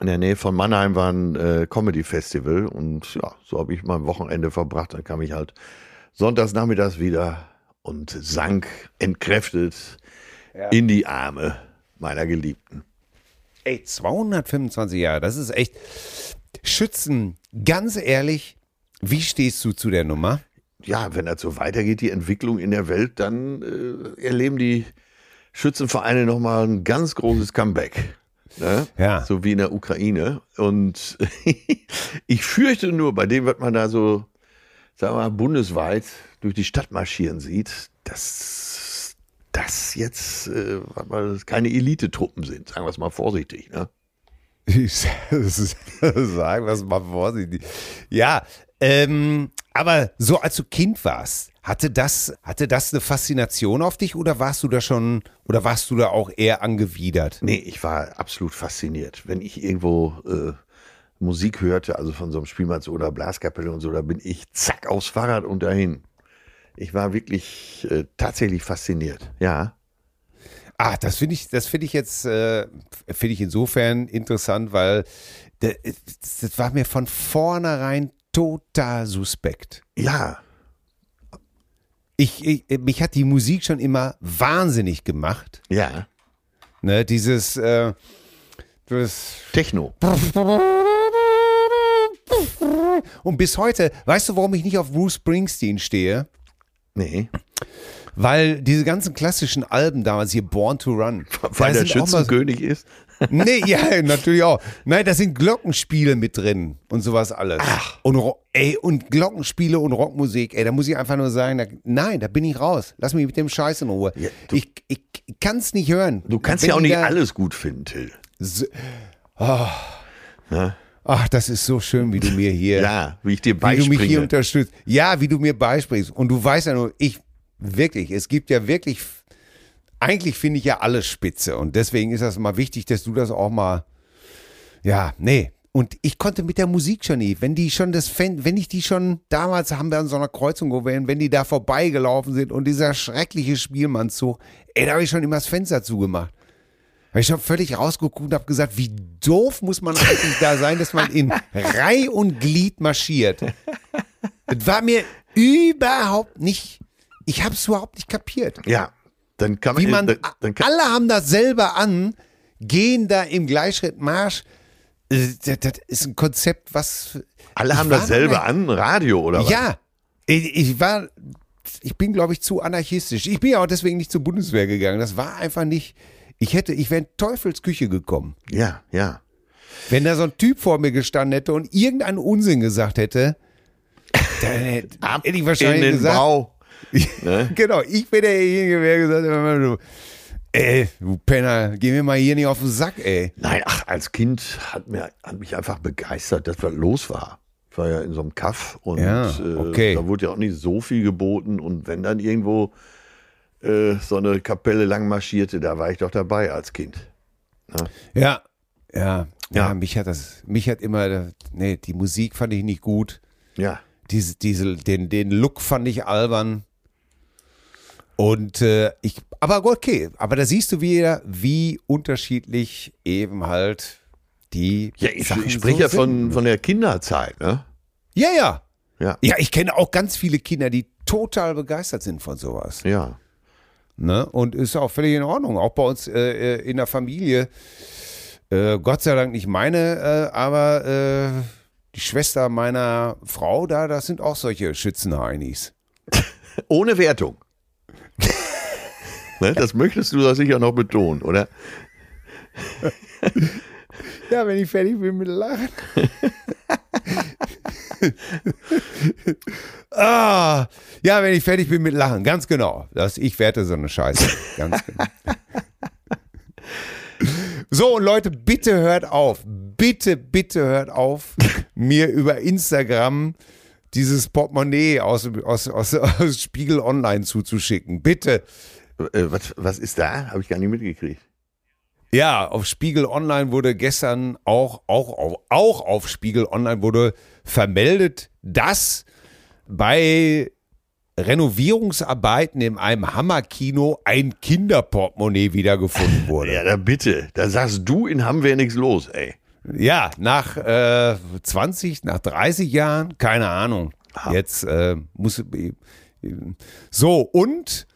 In der Nähe von Mannheim war ein äh, Comedy-Festival und ja, so habe ich mein Wochenende verbracht. Dann kam ich halt sonntags nachmittags wieder und sank entkräftet ja. in die Arme meiner Geliebten. Ey, 225 Jahre, das ist echt. Schützen, ganz ehrlich, wie stehst du zu der Nummer? Ja, wenn das so weitergeht, die Entwicklung in der Welt, dann äh, erleben die Schützenvereine nochmal ein ganz großes Comeback. Ne? Ja. So wie in der Ukraine. Und ich fürchte nur, bei dem, was man da so, sagen wir mal, bundesweit durch die Stadt marschieren sieht, dass das jetzt äh, keine Elitetruppen sind, sagen wir es mal vorsichtig. Ne? sagen wir es mal vorsichtig. Ja, ähm, aber so als du Kind warst, hatte das, hatte das eine Faszination auf dich oder warst du da schon, oder warst du da auch eher angewidert? Nee, ich war absolut fasziniert. Wenn ich irgendwo äh, Musik hörte, also von so einem Spielmanns oder Blaskapelle und so, da bin ich zack aufs Fahrrad und dahin. Ich war wirklich äh, tatsächlich fasziniert, ja. Ah, das finde ich, das finde ich jetzt, äh, finde ich insofern interessant, weil das, das war mir von vornherein total suspekt. Ja. Ich, ich, mich hat die Musik schon immer wahnsinnig gemacht. Ja. Ne, dieses äh, das Techno. Und bis heute, weißt du, warum ich nicht auf Bruce Springsteen stehe? Nee. Weil diese ganzen klassischen Alben damals hier Born to Run. Weil der Schützenkönig so, ist? Nee, ja, natürlich auch. Nein, da sind Glockenspiele mit drin und sowas alles. Ach. Und, ey, und Glockenspiele und Rockmusik, ey, da muss ich einfach nur sagen, da, nein, da bin ich raus. Lass mich mit dem Scheiß in Ruhe. Ja, ich ich kann es nicht hören. Du kannst ja auch nicht alles gut finden, Till. So, oh. Ach, das ist so schön, wie du mir hier. ja, wie ich dir beispringe. Wie du mich hier unterstützt. Ja, wie du mir beispringst. Und du weißt ja nur, ich, wirklich, es gibt ja wirklich eigentlich finde ich ja alles spitze und deswegen ist das mal wichtig, dass du das auch mal, ja, nee. Und ich konnte mit der Musik schon nie, wenn die schon das, wenn ich die schon, damals haben wir an so einer Kreuzung gewählt, wenn die da vorbeigelaufen sind und dieser schreckliche Spielmannszug, ey, da habe ich schon immer das Fenster zugemacht. Habe ich schon völlig rausgeguckt und habe gesagt, wie doof muss man eigentlich da sein, dass man in Reih und Glied marschiert. Das war mir überhaupt nicht, ich habe es überhaupt nicht kapiert. Ja, dann kann man, Wie man dann, dann kann, alle haben das selber an, gehen da im Gleichschrittmarsch. Äh, das, das ist ein Konzept, was. Alle haben das selber an, Radio oder was? Ja, ich, ich war, ich bin, glaube ich, zu anarchistisch. Ich bin ja auch deswegen nicht zur Bundeswehr gegangen. Das war einfach nicht. Ich hätte, ich wäre in Teufelsküche gekommen. Ja, ja. Wenn da so ein Typ vor mir gestanden hätte und irgendeinen Unsinn gesagt hätte, dann hätte, hätte ich wahrscheinlich in den gesagt. Bau. Ne? genau, ich bin derjenige, der gesagt hat, ey, du Penner, geh mir mal hier nicht auf den Sack, ey. Nein, ach, als Kind hat, mir, hat mich einfach begeistert, dass was los war. Ich war ja in so einem Kaff und ja, okay. äh, da wurde ja auch nicht so viel geboten. Und wenn dann irgendwo äh, so eine Kapelle lang marschierte, da war ich doch dabei als Kind. Ne? Ja, ja, ja, ja, mich hat das, mich hat immer, nee, die Musik fand ich nicht gut. Ja. Diese, diese, den, den Look fand ich albern. Und äh, ich, aber okay, aber da siehst du wieder, wie unterschiedlich eben halt die. Ja, ich, ich spreche so ja von, von der Kinderzeit, ne? Ja, ja. Ja, ja ich kenne auch ganz viele Kinder, die total begeistert sind von sowas. Ja. Ne? Und ist auch völlig in Ordnung. Auch bei uns äh, äh in der Familie. Äh, Gott sei Dank nicht meine, äh, aber äh, die Schwester meiner Frau da, das sind auch solche Schützenheinis. Ohne Wertung. ne, das möchtest du doch sicher noch betonen, oder? Ja, wenn ich fertig bin mit Lachen. ah, ja, wenn ich fertig bin mit Lachen, ganz genau. Das, ich werte so eine Scheiße. Ganz genau. So, und Leute, bitte hört auf. Bitte, bitte hört auf, mir über Instagram dieses Portemonnaie aus, aus, aus, aus Spiegel Online zuzuschicken. Bitte. Äh, was, was ist da? Habe ich gar nicht mitgekriegt. Ja, auf Spiegel Online wurde gestern auch, auch, auch, auch auf Spiegel Online wurde vermeldet, dass bei Renovierungsarbeiten in einem Hammerkino ein Kinderportemonnaie wiedergefunden wurde. Ja, da bitte. Da sagst du, in Hamm wäre nichts los, ey. Ja, nach äh, 20, nach 30 Jahren, keine Ahnung. Jetzt äh, muss äh, so und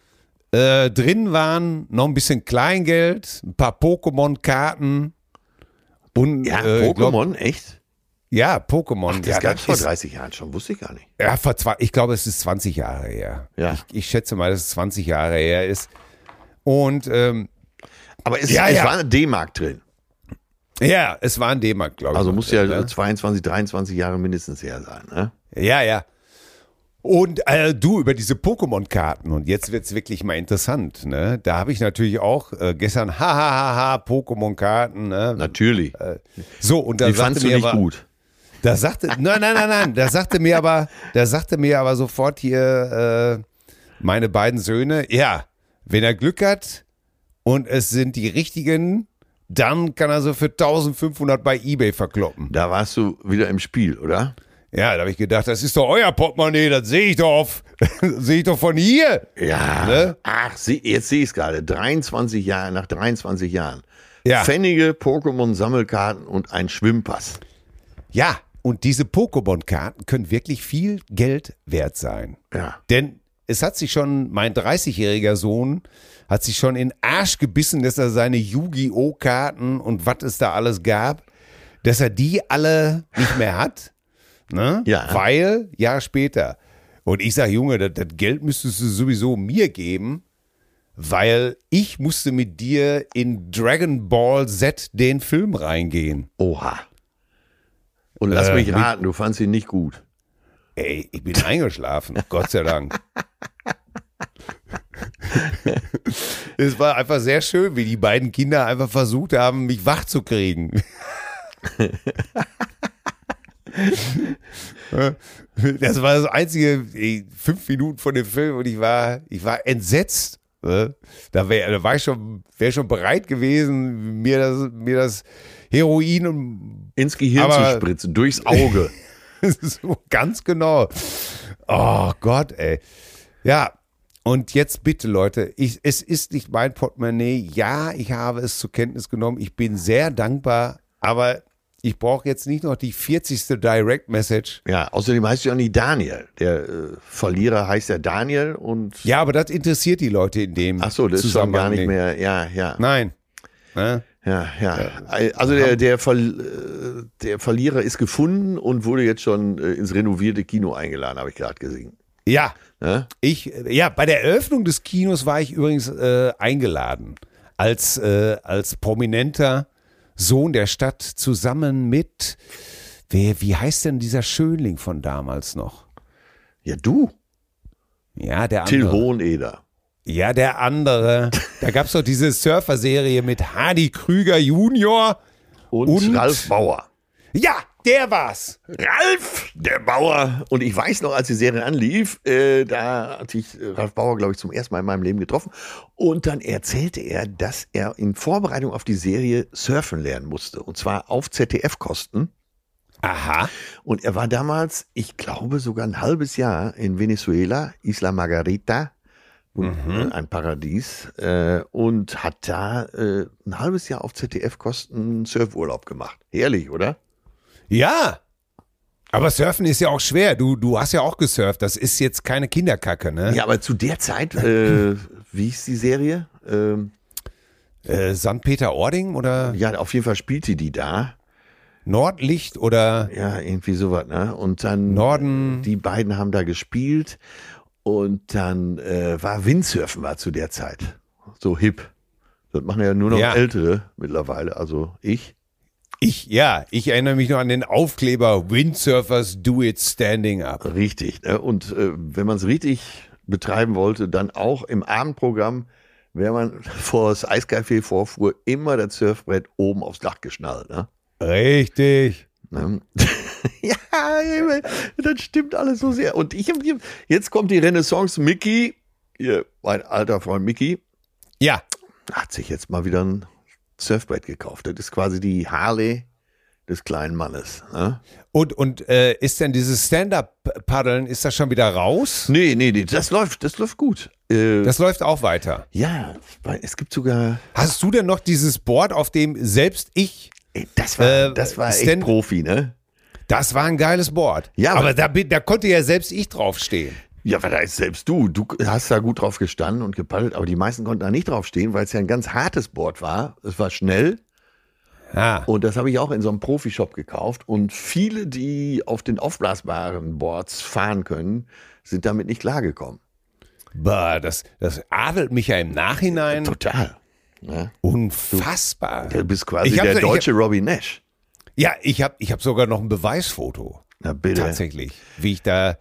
äh, drin waren noch ein bisschen Kleingeld, ein paar Pokémon-Karten und Ja, äh, glaub- Pokémon, echt? ja, Pokémon. Ach, das ja, gab's vor ist- 30 Jahren schon, wusste ich gar nicht. Ja, vor zwei, ich glaube, es ist 20 Jahre her. Ja. Ich, ich schätze mal, dass es 20 Jahre her ist. Und ähm, Aber es, Ja, es ja. war eine D-Mark drin. ja, es war ein D-Mark, glaube ich. Also muss ja ne? 22, 23 Jahre mindestens her sein. Ne? Ja, ja. Und äh, du über diese Pokémon-Karten und jetzt wird's wirklich mal interessant. Ne? Da habe ich natürlich auch äh, gestern hahaha Pokémon-Karten. Ne? Natürlich. So und da Die sagte du mir nicht aber, gut. Da sagte nein nein nein nein, da sagte mir aber, da sagte mir aber sofort hier äh, meine beiden Söhne, ja, wenn er Glück hat und es sind die richtigen, dann kann er so für 1500 bei eBay verkloppen. Da warst du wieder im Spiel, oder? Ja, da habe ich gedacht, das ist doch euer Portemonnaie, das sehe ich doch auf, sehe ich doch von hier. Ja. Ne? Ach, sie, jetzt sehe ich es gerade. 23 Jahre, nach 23 Jahren. Ja. Pfennige, Pokémon-Sammelkarten und ein Schwimmpass. Ja, und diese Pokémon-Karten können wirklich viel Geld wert sein. Ja. Denn es hat sich schon, mein 30-jähriger Sohn hat sich schon in den Arsch gebissen, dass er seine Yu-Gi-Oh! Karten und was es da alles gab, dass er die alle nicht mehr hat. Ne? Ja. Weil, Jahr später. Und ich sage, Junge, das, das Geld müsstest du sowieso mir geben, weil ich musste mit dir in Dragon Ball Z den Film reingehen. Oha. Und lass Äh, mich raten, du fandst ihn nicht gut. Ey, ich bin eingeschlafen, Gott sei Dank. Es war einfach sehr schön, wie die beiden Kinder einfach versucht haben, mich wach zu kriegen. Das war das einzige, ey, fünf Minuten von dem Film und ich war, ich war entsetzt. ne? Da wäre da war ich schon, wäre schon bereit gewesen, mir das, mir das Heroin und Ins Gehirn Aber- zu spritzen, durchs Auge. so, ganz genau. Oh Gott, ey. Ja, und jetzt bitte, Leute, ich, es ist nicht mein Portemonnaie. Ja, ich habe es zur Kenntnis genommen. Ich bin sehr dankbar, aber ich brauche jetzt nicht noch die 40. Direct Message. ja, außerdem heißt du ja nicht Daniel. Der äh, Verlierer heißt ja Daniel und. Ja, aber das interessiert die Leute in dem Ach so, das ist schon gar nicht mehr. Ja, ja. Nein. Ne? Ja, ja. Also der, der, Ver, äh, der Verlierer ist gefunden und wurde jetzt schon äh, ins renovierte Kino eingeladen, habe ich gerade gesehen. Ja, Ne? Ich, ja, bei der Eröffnung des Kinos war ich übrigens äh, eingeladen. Als, äh, als prominenter Sohn der Stadt zusammen mit, wer, wie heißt denn dieser Schönling von damals noch? Ja, du, Ja, der Till andere. Hoheneder. Ja, der andere. Da gab's doch diese Surfer-Serie mit Hardy Krüger Junior. Und, Und? Ralf Bauer. Ja, der war's. Ralf, der Bauer. Und ich weiß noch, als die Serie anlief, äh, da hatte ich äh, Ralf Bauer, glaube ich, zum ersten Mal in meinem Leben getroffen. Und dann erzählte er, dass er in Vorbereitung auf die Serie surfen lernen musste. Und zwar auf ZDF-Kosten. Aha. Und er war damals, ich glaube, sogar ein halbes Jahr in Venezuela, Isla Margarita, äh, ein Paradies, äh, und hat da äh, ein halbes Jahr auf ZDF-Kosten Surfurlaub gemacht. Herrlich, oder? Ja. Aber Surfen ist ja auch schwer. Du, du hast ja auch gesurft. Das ist jetzt keine Kinderkacke, ne? Ja, aber zu der Zeit, äh, wie hieß die Serie? Ähm, Äh, St. Peter-Ording oder ja, auf jeden Fall spielte die da. Nordlicht oder Ja, irgendwie sowas, ne? Und dann Norden. die beiden haben da gespielt und dann äh, war Windsurfen war zu der Zeit so hip. Das machen ja nur noch Ja. Ältere mittlerweile, also ich. Ich, ja, ich erinnere mich noch an den Aufkleber Windsurfers Do It Standing Up. Richtig. Ne? Und äh, wenn man es richtig betreiben wollte, dann auch im Abendprogramm, wenn man vor das Eiscafé vorfuhr, immer das Surfbrett oben aufs Dach geschnallt. Ne? Richtig. Ne? ja, das stimmt alles so sehr. Und ich jetzt kommt die Renaissance Mickey, mein alter Freund Mickey, Ja, hat sich jetzt mal wieder ein Surfbrett gekauft. Das ist quasi die Harley des kleinen Mannes. Ne? Und, und äh, ist denn dieses Stand-Up-Paddeln, ist das schon wieder raus? Nee, nee, nee, das läuft, das läuft gut. Äh, Das läuft auch weiter. ja, es gibt sogar. Hast du denn noch dieses Board, auf dem selbst ich, Ey, das war, Äh, das war echt Profi, ne? das war ein geiles Board. Ja, aber aber- da, da konnte ja selbst ich draufstehen. Ja, weil da ist selbst du. Du hast da gut drauf gestanden und gepaddelt, aber die meisten konnten da nicht drauf stehen, weil es ja ein ganz hartes Board war. Es war schnell Ja. und das habe ich auch in so einem Profishop gekauft. Und viele, die auf den aufblasbaren Boards fahren können, sind damit nicht klargekommen. Bah, das, das adelt mich ja im Nachhinein. Total. Ne? Unfassbar. Du bist quasi Ich hab- der hab- deutsche Robbie Nash. Ja, ich habe ich hab sogar noch ein Beweisfoto. Na bitte. Tatsächlich. Wie ich da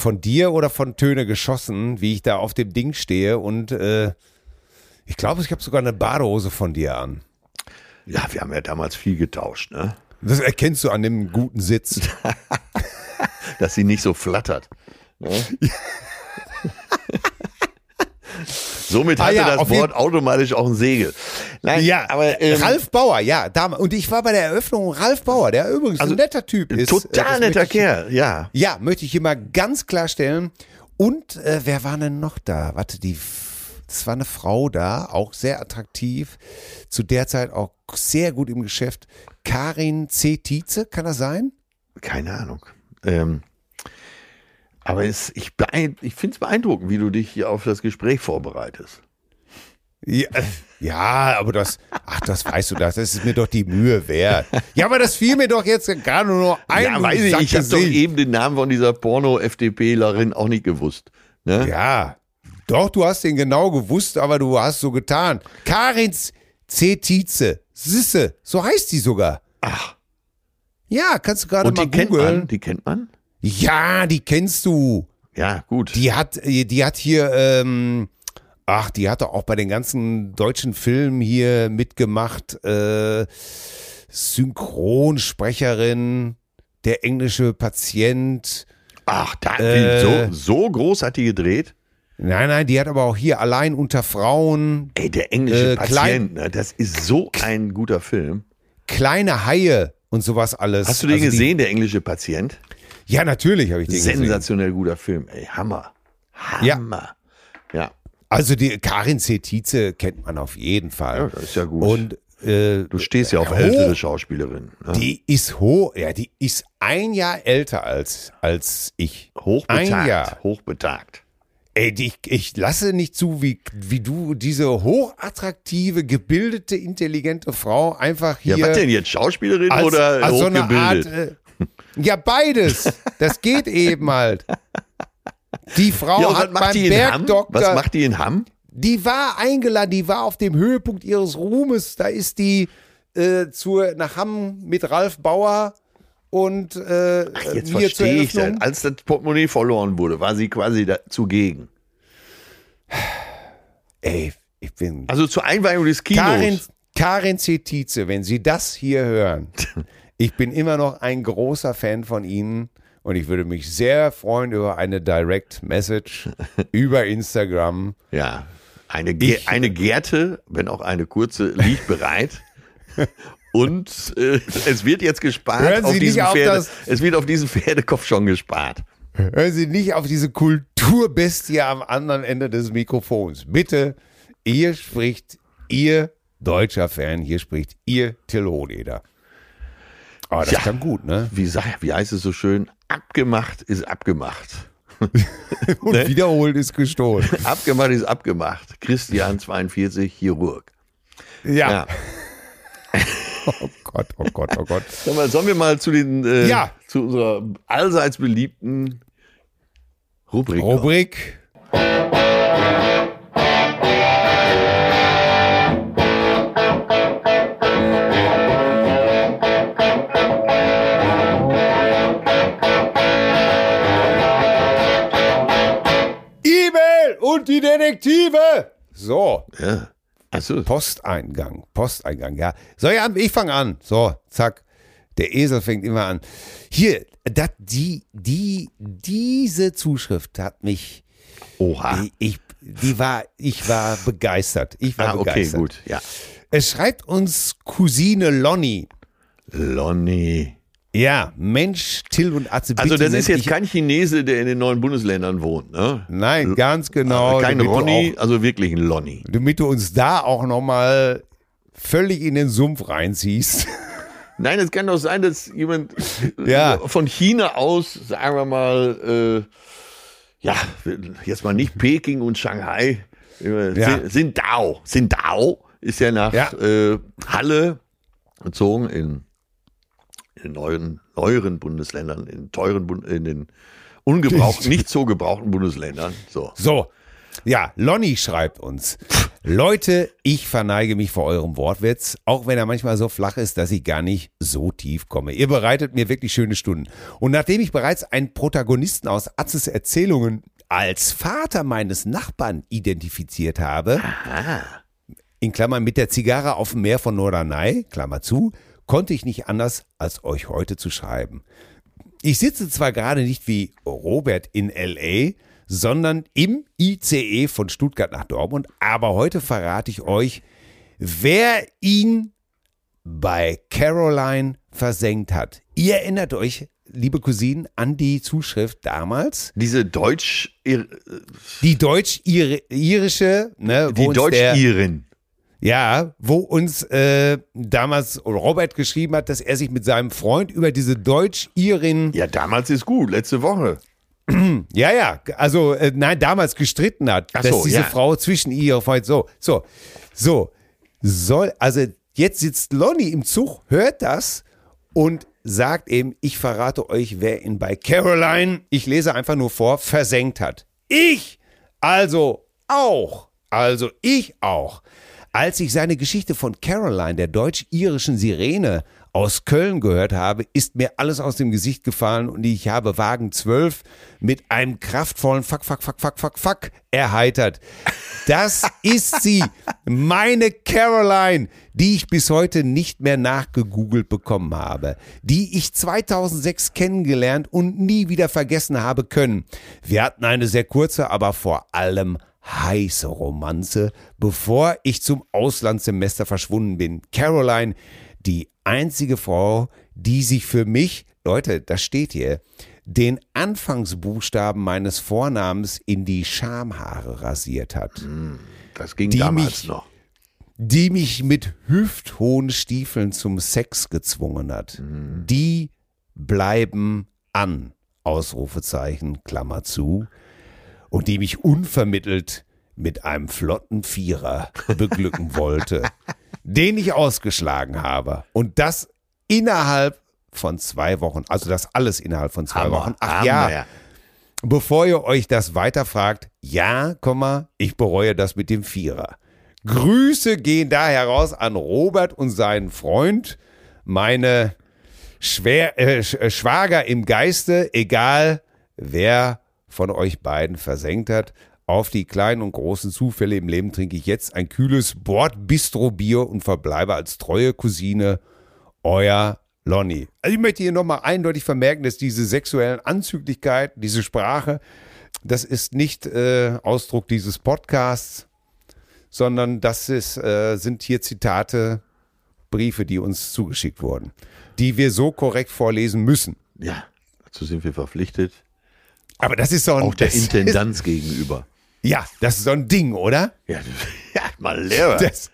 von dir oder von Töne geschossen, wie ich da auf dem Ding stehe und äh, ich glaube, ich habe sogar eine Badehose von dir an. Ja, wir haben ja damals viel getauscht, ne? Das erkennst du an dem guten Sitz. Dass sie nicht so flattert. Ne? Somit Ah hatte ja, das Board automatisch auch ein Segel. Nein, Ja, aber ähm, Ralf Bauer, ja, damals. Und ich war bei der Eröffnung Ralf Bauer, der übrigens ein netter Typ ist. Äh, Also total netter ich- Kerl, ja. Ja, möchte ich hier mal ganz klarstellen. Und äh, wer war denn noch da? Warte, die, es war eine Frau da, auch sehr attraktiv, zu der Zeit auch sehr gut im Geschäft. Karin C. Tietze, kann das sein? Keine Ahnung. Ähm, aber es, ich, ich finde es beeindruckend, wie du dich hier auf das Gespräch vorbereitest. Ja, ja, aber das, ach, das weißt du, das, das ist mir doch die Mühe wert. Ja, aber das fiel mir doch jetzt gerade nur noch ein. ja, weiß ich, ich habe doch eben den Namen von dieser Porno-FDPlerin auch nicht gewusst. Ne? Ja, doch, du hast den genau gewusst, aber du hast so getan. Karin C. Tietze, Sisse, so heißt die sogar. Ach, Ja, kannst du gerade mal die googeln. Die kennt man? Ja, die kennst du. Ja, gut. Die hat, die hat hier, ähm, ach, die hat doch auch bei den ganzen deutschen Filmen hier mitgemacht. Äh, Synchronsprecherin, der englische Patient. Ach, da, Äh. so, so groß hat die gedreht? Nein, nein, die hat aber auch hier allein unter Frauen, Ey, der englische Äh, Patient, ne, das ist so ein guter Film. kleine Haie und sowas alles. Hast du den Also die- gesehen, der englische Patient? Ja, natürlich habe ich den gesehen. Sensationell guter Film. Ey, Hammer. Ja. Hammer. Ja. Also die Karin C. Tietze kennt man auf jeden Fall. Ja, das ist ja gut. Und äh, Du stehst ja auf ältere Schauspielerinnen. Ne? Die ist hoch, ja, die ist ein Jahr älter als, als ich. Hochbetagt. Ein Jahr. Hochbetagt. Ey, die, ich lasse nicht zu, wie, wie du diese hochattraktive, gebildete, intelligente Frau einfach hier. Ja, was denn jetzt? Schauspielerin als, oder als so eine Art. hochgebildet? Äh, ja, beides. Das geht eben halt. Die Frau ja, hat beim die in Hamm? Bergdoktor. Was macht die in Hamm? Die war eingeladen, die war auf dem Höhepunkt ihres Ruhmes. Da ist die äh, zur, nach Hamm mit Ralf Bauer und äh, Jetzt mir zur verstehe ich das. Als das Portemonnaie verloren wurde, war sie quasi zugegen. Ey, ich bin. Also zur Einweihung des Kinos. Karin, Karin C. Tietze, wenn Sie das hier hören, ich bin immer noch ein großer Fan von Ihnen und ich würde mich sehr freuen über eine Direct Message über Instagram. Ja. Eine, Ge Ich- eine Gerte, wenn auch eine kurze, liegt bereit. Und äh, es wird jetzt gespart Hören auf Sie diesen nicht auf Pferde. das- Es wird auf diesen Pferdekopf schon gespart. Hören Sie nicht auf diese Kulturbestie am anderen Ende des Mikrofons. Bitte, hier spricht Ihr deutscher Fan, hier spricht Ihr Till Hohneder. Aber das Ja. kann gut, ne? Wie, sag- wie heißt es so schön? Abgemacht ist abgemacht. Und Ne? wiederholt ist gestohlen. Abgemacht ist abgemacht. Christian 42, Chirurg. Ja. Ja. Oh Gott, oh Gott, oh Gott. Mal, sollen wir mal zu den äh, Ja. zu unserer allseits beliebten Rubrik. Rubrik. E-Mail die Detektive. So, Ja. Achso. Posteingang, Posteingang, ja. So, ja, ich fange an. So, zack. Der Esel fängt immer an. Hier, dat, die, die, diese Zuschrift hat mich Oha. ich, ich, die war, ich war begeistert. Ich war Ah, okay, begeistert. gut. Ja. Es schreibt uns Cousine Lonny. Lonny. Ja, Mensch, Till und Atze, Also das ist nenn jetzt kein Chinese, der in den neuen Bundesländern wohnt, ne? Nein, ganz genau. Kein Ronny, auch- also wirklich ein Lonny. Damit du uns da auch nochmal völlig in den Sumpf reinziehst. Nein, es kann doch sein, dass jemand äh, Ja. von China aus, sagen wir mal, äh, ja, jetzt mal nicht Peking und Shanghai, äh, Ja. Sin- Sindao. Sindao ist ja nach Ja. Äh, Halle gezogen in, in neuen, neueren Bundesländern, in teuren, Bund- in den ungebrauchten, nicht so gebrauchten Bundesländern. So. So, ja, Lonny schreibt uns. Leute, ich verneige mich vor eurem Wortwitz, auch wenn er manchmal so flach ist, dass ich gar nicht so tief komme. Ihr bereitet mir wirklich schöne Stunden. Und nachdem ich bereits einen Protagonisten aus Atzes Erzählungen als Vater meines Nachbarn identifiziert habe, in Klammern mit der Zigarre auf dem Meer von Norderney, Klammer zu, konnte ich nicht anders, als euch heute zu schreiben. Ich sitze zwar gerade nicht wie Robert in LA, sondern im ICE von Stuttgart nach Dortmund, aber heute verrate ich euch, wer ihn bei Caroline versenkt hat. Ihr erinnert euch, liebe Cousinen, an die Zuschrift damals? Diese Deutsch, Die deutsch-irische, ne, die Deutsch-Irin. Ja, wo uns äh, damals Robert geschrieben hat, dass er sich mit seinem Freund über diese Deutsch-Irin Ja, damals ist gut, letzte Woche. Ja, ja, also äh, nein, damals gestritten hat, Ach dass so, diese ja. Frau zwischen ihr Freund so, so, so, soll, also jetzt sitzt Lonny im Zug, hört das und sagt eben, ich verrate euch, wer ihn bei Caroline, ich lese einfach nur vor, versenkt hat. Ich, also auch, also ich auch. Als ich seine Geschichte von Caroline, der deutsch-irischen Sirene, aus Köln gehört habe, ist mir alles aus dem Gesicht gefallen und ich habe Wagen 12 mit einem kraftvollen Fuck, Fuck, Fuck, Fuck, Fuck, Fuck erheitert. Das ist sie, meine Caroline, die ich bis heute nicht mehr nachgegoogelt bekommen habe, die ich 2006 kennengelernt und nie wieder vergessen habe können. Wir hatten eine sehr kurze, aber vor allem heiße Romanze, bevor ich zum Auslandssemester verschwunden bin. Caroline, die einzige Frau, die sich für mich, Leute, das steht hier, den Anfangsbuchstaben meines Vornamens in die Schamhaare rasiert hat, Das ging Die damals mich- noch. die mich mit hüfthohen Stiefeln zum Sex gezwungen hat. Die bleiben an, Ausrufezeichen, Klammer zu, und die mich unvermittelt mit einem flotten Vierer beglücken wollte, den ich ausgeschlagen habe. Und das innerhalb von zwei Wochen, also das alles innerhalb von zwei Wochen. Ach Hammer, ja, Bevor ihr euch das weiterfragt, ja, Komma, ich bereue das mit dem Vierer. Grüße gehen da heraus an Robert und seinen Freund, meine Schwer, Sch- äh, Schwager im Geiste, egal wer von euch beiden versenkt hat. Auf die kleinen und großen Zufälle im Leben trinke ich jetzt ein kühles Bordbistro-Bier und verbleibe als treue Cousine euer Lonny. Also ich möchte hier nochmal eindeutig vermerken, dass diese sexuellen Anzüglichkeiten, diese Sprache, das ist nicht äh, Ausdruck dieses Podcasts, sondern das ist, äh, sind hier Zitate, Briefe, die uns zugeschickt wurden, die wir so korrekt vorlesen müssen. Ja, dazu sind wir verpflichtet. Aber das ist so ein Auch der Intendanz gegenüber. Ist, ja, das ist so ein Ding, oder? Ja, ja mal Lehrer. Das,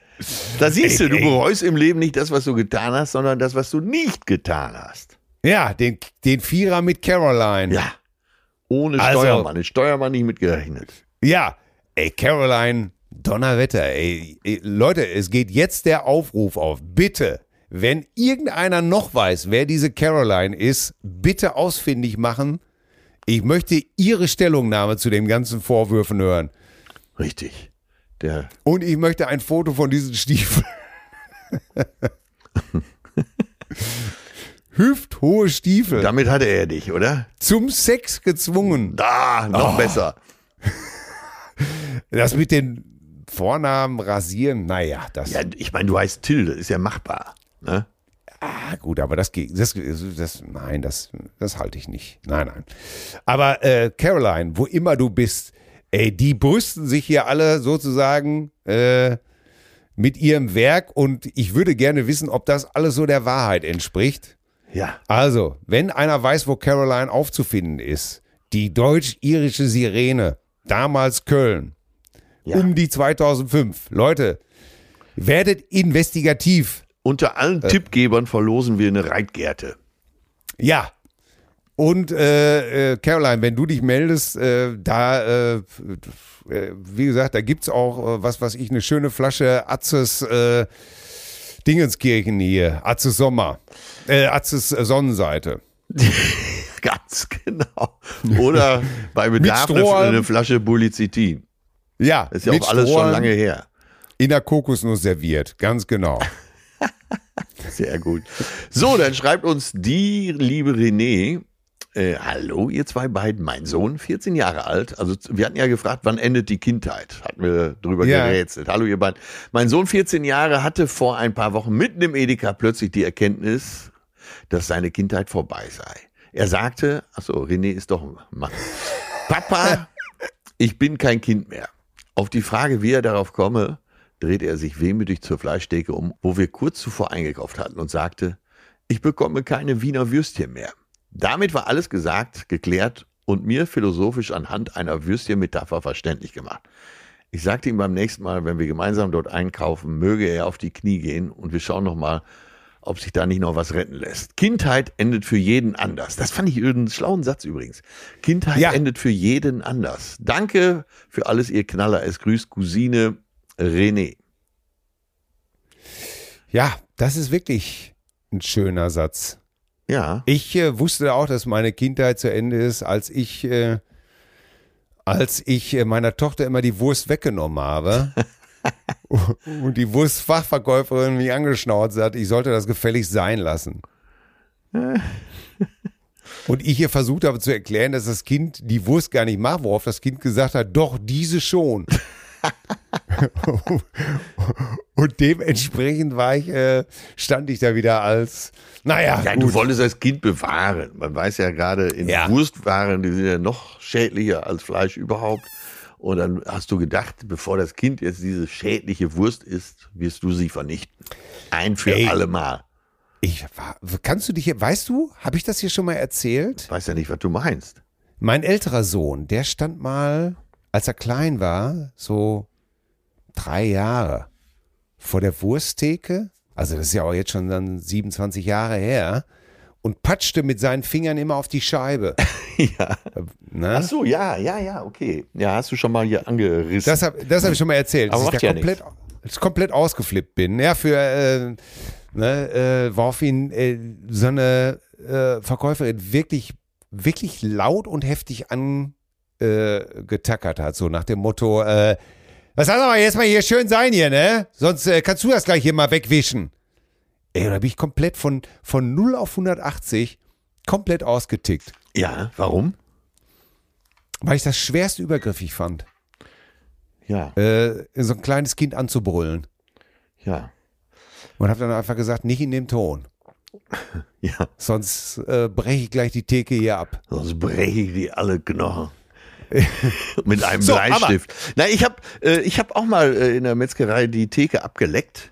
da siehst Ey, du, du bereust im Leben nicht das, was du getan hast, sondern das, was du nicht getan hast. ja, den, den Vierer mit Caroline. Ja. Ohne Also- Steuermann. Den Steuermann nicht mitgerechnet. Ja, ey, Caroline, Donnerwetter, ey, ey, Leute, es geht jetzt der Aufruf auf. Bitte, wenn irgendeiner noch weiß, wer diese Caroline ist, bitte ausfindig machen. Ich möchte Ihre Stellungnahme zu den ganzen Vorwürfen hören. Richtig. Der, Und ich möchte ein Foto von diesen Stiefeln. Hüfthohe Stiefel. damit hatte er dich, oder? Zum Sex gezwungen. Da, noch Oh. besser. Das mit den Vornamen rasieren, naja, das. Ja, ich meine, du heißt Till, das ist ja machbar. Ne? Ah, gut, aber das geht. Das, das, nein, das, das halte ich nicht. Nein, nein. Aber äh, Caroline, wo immer du bist, Ey, die brüsten sich hier alle sozusagen äh, mit ihrem Werk und ich würde gerne wissen, ob das alles so der Wahrheit entspricht. Ja. Also, wenn einer weiß, wo Caroline aufzufinden ist, die deutsch-irische Sirene, damals Köln, Ja. um die 2005. Leute, werdet investigativ. Unter allen Tippgebern verlosen wir eine Reitgerte. Ja. Und äh, äh, Caroline, wenn du dich meldest, äh, da, äh, äh, wie gesagt, da gibt's auch, äh, was weiß ich, eine schöne Flasche Atzes äh, Dingenskirchen hier, Atzes Sommer, äh, Atzes äh, Sonnenseite. Ganz genau. Oder bei Bedarf eine, Flasche Bulicitin. Ja, Ist ja auch alles schon Strohhalm lange her. In der Kokosnuss serviert, ganz genau. Sehr gut. So, dann schreibt uns die liebe René. Äh, hallo, ihr zwei beiden. Mein Sohn, 14 Jahre alt. Also, wir hatten ja gefragt, wann endet die Kindheit? Hatten wir drüber Ja. gerätselt. Hallo, ihr beiden. Mein Sohn, 14 Jahre, hatte vor ein paar Wochen mitten im Edeka plötzlich die Erkenntnis, dass seine Kindheit vorbei sei. Er sagte, achso, René ist doch ein Mann. Papa, ich bin kein Kind mehr. Auf die Frage, wie er darauf komme, drehte er sich wehmütig zur Fleischtheke um, wo wir kurz zuvor eingekauft hatten und sagte, ich bekomme keine Wiener Würstchen mehr. Damit war alles gesagt, geklärt und mir philosophisch anhand einer Würstchenmetapher verständlich gemacht. Ich sagte ihm beim nächsten Mal, wenn wir gemeinsam dort einkaufen, möge er auf die Knie gehen und wir schauen noch mal, ob sich da nicht noch was retten lässt. Kindheit endet für jeden anders. Das fand ich einen schlauen Satz übrigens. Kindheit Ja. endet für jeden anders. Danke für alles, ihr Knaller. Es grüßt Cousine René. Ja, das ist wirklich ein schöner Satz. Ja, Ich äh, wusste auch, dass meine Kindheit zu Ende ist, als ich, äh, als ich äh, meiner Tochter immer die Wurst weggenommen habe. und die Wurstfachverkäuferin mich angeschnauzt hat, ich sollte das gefällig sein lassen. Und ich ihr versucht habe zu erklären, dass das Kind die Wurst gar nicht mag, worauf das Kind gesagt hat, doch, diese schon. Und dementsprechend war ich, äh, stand ich da wieder als, naja, ja gut. du wolltest das Kind bewahren. Man weiß ja gerade in Ja. Wurstwaren, die sind ja noch schädlicher als Fleisch überhaupt. Und dann hast du gedacht, bevor das Kind jetzt diese schädliche Wurst isst, wirst du sie vernichten. Ein für Ey. alle Mal. Ich war, kannst du dich hier, weißt du, habe ich das hier schon mal erzählt? Weiß ja nicht, was du meinst. Mein älterer Sohn, der stand mal, als er klein war, so drei Jahre vor der Wursttheke, also das ist ja auch jetzt schon dann 27 Jahre her, und patschte mit seinen Fingern immer auf die Scheibe. ja. Ne? Ach so, ja, ja, ja, okay. Ja, hast du schon mal hier angerissen. Das habe hab ich schon mal erzählt, Aber dass ich da ja komplett, komplett ausgeflippt bin. Ja, für äh, ne, äh, woraufhin äh, so eine äh, Verkäuferin wirklich, wirklich laut und heftig angetackert äh, getackert hat, so nach dem Motto, äh, was soll aber jetzt mal hier schön sein hier, ne? Sonst äh, kannst du das gleich hier mal wegwischen. Ey, da bin ich komplett von, von 0 auf 180 komplett ausgetickt, ja, warum? weil ich das schwerst übergriffig fand, Ja, äh, so ein kleines Kind anzubrüllen. ja, Und habe dann einfach gesagt, nicht in dem Ton. ja. Sonst äh, breche ich gleich die Theke hier ab. Sonst breche ich die alle Knochen. Mit einem So, Bleistift. Na, ich habe äh, ich hab auch mal äh, in der Metzgerei die Theke abgeleckt.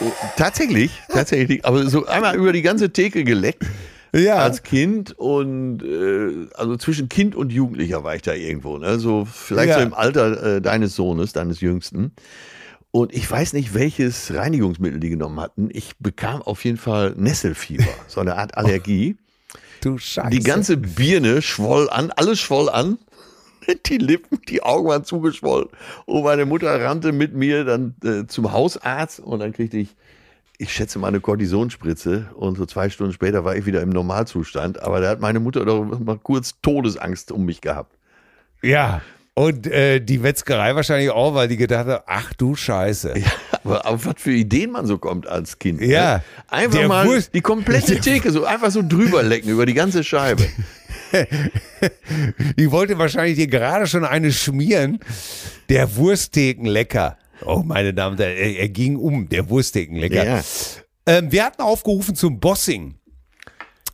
Oh, tatsächlich, tatsächlich. Aber so einmal über die ganze Theke geleckt Ja. als Kind und äh, also zwischen Kind und Jugendlicher war ich da irgendwo. Ne? So vielleicht Ja. so im Alter äh, deines Sohnes, deines Jüngsten. Und ich weiß nicht, welches Reinigungsmittel die genommen hatten. Ich bekam auf jeden Fall Nesselfieber, so eine Art Allergie. du Scheiße. Die ganze Birne schwoll an, alles schwoll an. Die Lippen, die Augen waren zugeschwollen. Und meine Mutter rannte mit mir dann äh, zum Hausarzt und dann kriegte ich, ich schätze mal eine Kortisonspritze und so zwei Stunden später war ich wieder im Normalzustand. Aber da hat meine Mutter doch mal kurz Todesangst um mich gehabt. Ja. Und äh, die Metzgerei wahrscheinlich auch, weil die gedacht hat, ach du Scheiße. Aber auf was für Ideen man so kommt als Kind. Ja. Ne? Einfach mal Wurst- die komplette Theke so einfach so drüber lecken über die ganze Scheibe. Die wollte wahrscheinlich dir gerade schon eine schmieren. Der Wurstthekenlecker. Oh, meine Damen und Herren, er, er ging um, der Wurstthekenlecker. Ja. Ähm, wir hatten aufgerufen zum Bossing.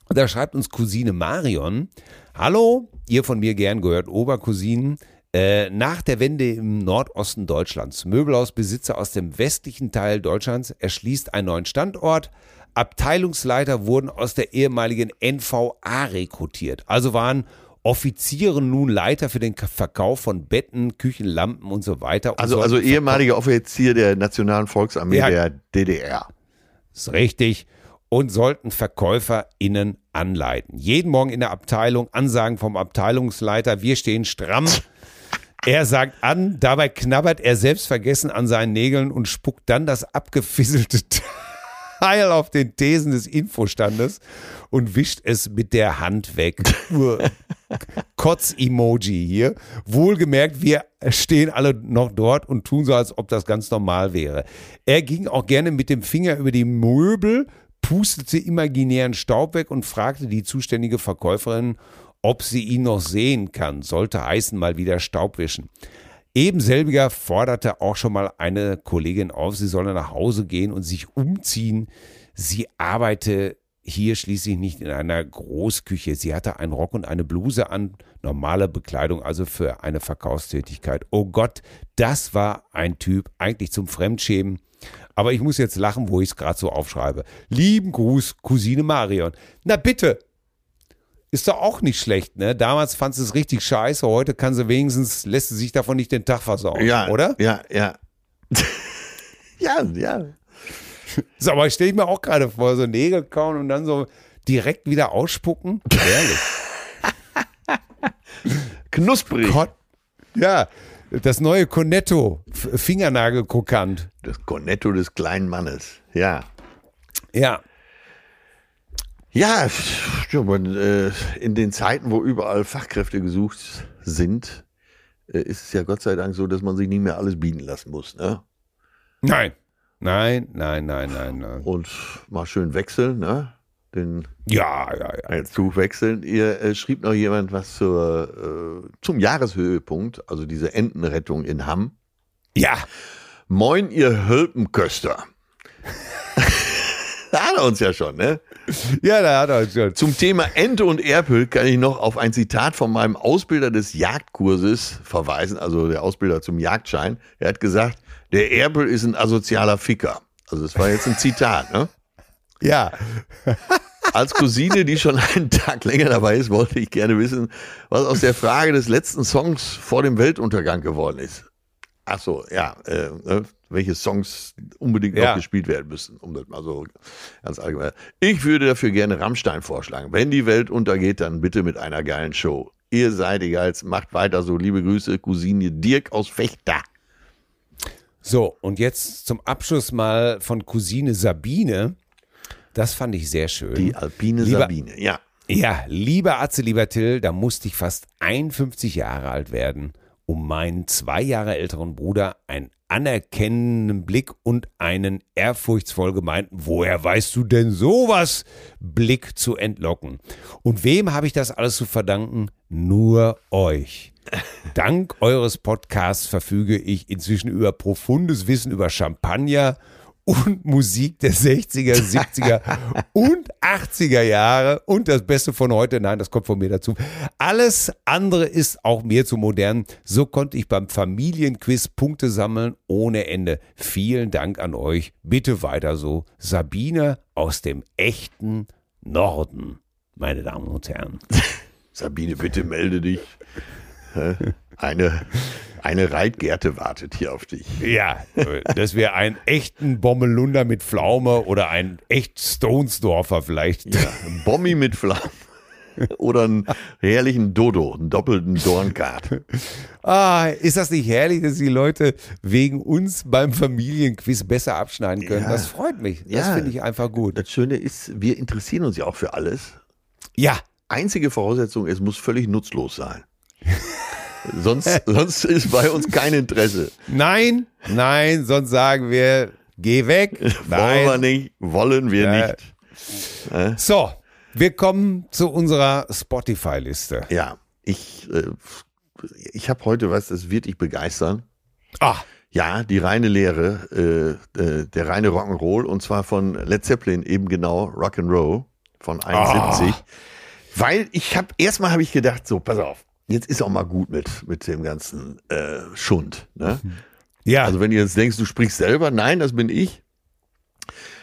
Da schreibt uns Cousine Marion. Hallo, ihr von mir gern gehört Obercousinen. Äh, nach der Wende im Nordosten Deutschlands, Möbelhausbesitzer aus dem westlichen Teil Deutschlands, erschließt einen neuen Standort. Abteilungsleiter wurden aus der ehemaligen NVA rekrutiert. Also waren Offiziere nun Leiter für den Verkauf von Betten, Küchen, Lampen und so weiter. Und Also, also ehemaliger Offizier der Nationalen Volksarmee Ja. der DDR. ist richtig. Und sollten VerkäuferInnen anleiten. Jeden Morgen in der Abteilung Ansagen vom Abteilungsleiter, wir stehen stramm. Er sagt an, dabei knabbert er selbstvergessen an seinen Nägeln und spuckt dann das abgefisselte Teil auf den Thesen des Infostandes und wischt es mit der Hand weg. Kotz-Emoji hier. Wohlgemerkt, wir stehen alle noch dort und tun so, als ob das ganz normal wäre. Er ging auch gerne mit dem Finger über die Möbel, pustete imaginären Staub weg und fragte die zuständige Verkäuferin, ob sie ihn noch sehen kann. Sollte heißen, mal wieder Staub wischen. Ebenselbiger forderte auch schon mal eine Kollegin auf, sie solle nach Hause gehen und sich umziehen. Sie arbeite hier schließlich nicht in einer Großküche. Sie hatte einen Rock und eine Bluse an, normale Bekleidung, also für eine Verkaufstätigkeit. Oh Gott, das war ein Typ, eigentlich zum Fremdschämen. Aber ich muss jetzt lachen, wo ich es gerade so aufschreibe. Lieben Gruß, Cousine Marion. Na bitte, ist doch auch nicht schlecht, ne? Damals fand sie es richtig scheiße, heute kann sie wenigstens, lässt sie sich davon nicht den Tag versauen, Ja, oder? Ja, ja. ja, ja. So, aber ich stelle mir auch gerade vor, so Nägel kauen und dann so direkt wieder ausspucken. Herrlich. Knusprig. Gott. Ja, das neue Cornetto, Fingernagelkrokant. Das Cornetto des kleinen Mannes. Ja. Ja, Ja, äh, in den Zeiten, wo überall Fachkräfte gesucht sind, äh, ist es ja Gott sei Dank so, dass man sich nicht mehr alles bieten lassen muss. Ne? nein, nein, nein, nein, nein, nein. Und mal schön wechseln, ne? den Ja, ja, ja. Zug wechseln. Ihr äh, schrieb noch jemand was zur, äh, zum Jahreshöhepunkt, also diese Entenrettung in Hamm. Ja, Moin, ihr Hölpenköster. da hat er uns ja schon, ne? ja, da hat er schon. Zum Thema Ente und Erpel kann ich noch auf ein Zitat von meinem Ausbilder des Jagdkurses verweisen, also der Ausbilder zum Jagdschein. Er hat gesagt, der Erpel ist ein asozialer Ficker. Also das war jetzt ein Zitat, ne? Ja, Als Cousine, die schon einen Tag länger dabei ist, wollte ich gerne wissen, was aus der Frage des letzten Songs vor dem Weltuntergang geworden ist. Ach so, ja, äh, ne, welche Songs unbedingt Ja. noch gespielt werden müssen, um das mal so ganz allgemein. Ich würde dafür gerne Rammstein vorschlagen. Wenn die Welt untergeht, dann bitte mit einer geilen Show. Ihr seid die geilsten, macht weiter so. Liebe Grüße, Cousine Dirk aus Fechter. So, und jetzt zum Abschluss mal von Cousine Sabine. Das fand ich sehr schön. Die alpine Lieber- Sabine, ja. Ja, lieber Atze, lieber Till, da musste ich fast 51 Jahre alt werden, um meinen zwei Jahre älteren Bruder einen anerkennenden Blick und einen ehrfurchtsvoll gemeinten Woher weißt du denn sowas? Blick zu entlocken. Und wem habe ich das alles zu verdanken? Nur euch. Dank eures Podcasts verfüge ich inzwischen über profundes Wissen über Champagner und Musik der 60er, 70er und 80er Jahre und das Beste von heute. Nein, das kommt von mir dazu. Alles andere ist auch mir zu modern. So konnte ich beim Familienquiz Punkte sammeln ohne Ende. Vielen Dank an euch. Bitte weiter so. Sabine aus dem echten Norden, meine Damen und Herren. Sabine, bitte melde dich. Eine, eine Reitgerte wartet hier auf dich. Ja, dass wir einen echten Bommelunder mit Pflaume oder einen echt Stonesdorfer vielleicht. Ja, ein Bommi mit Flammen. Oder einen herrlichen Dodo, einen doppelten Dornkart. Ah, ist das nicht herrlich, dass die Leute wegen uns beim Familienquiz besser abschneiden können? Ja. Das freut mich. Das Ja. finde ich einfach gut. Das Schöne ist, wir interessieren uns ja auch für alles. Ja, Einzige Voraussetzung, es muss völlig nutzlos sein. sonst, sonst ist bei uns kein Interesse. nein, nein, sonst sagen wir, geh weg. Wollen wir Nein. nicht, wollen wir Ja. nicht. So, wir kommen zu unserer Spotify-Liste. Ja, ich, äh, ich habe heute was, das wird dich begeistern. Ah, Ja, die reine Lehre, äh, äh, der reine Rock'n'Roll und zwar von Led Zeppelin eben genau Rock'n'Roll von 71. Weil ich habe erstmal habe ich gedacht, so pass auf, jetzt ist auch mal gut mit, mit dem ganzen äh, Schund. Ne? Ja. Also wenn du jetzt denkst, du sprichst selber, nein, das bin ich.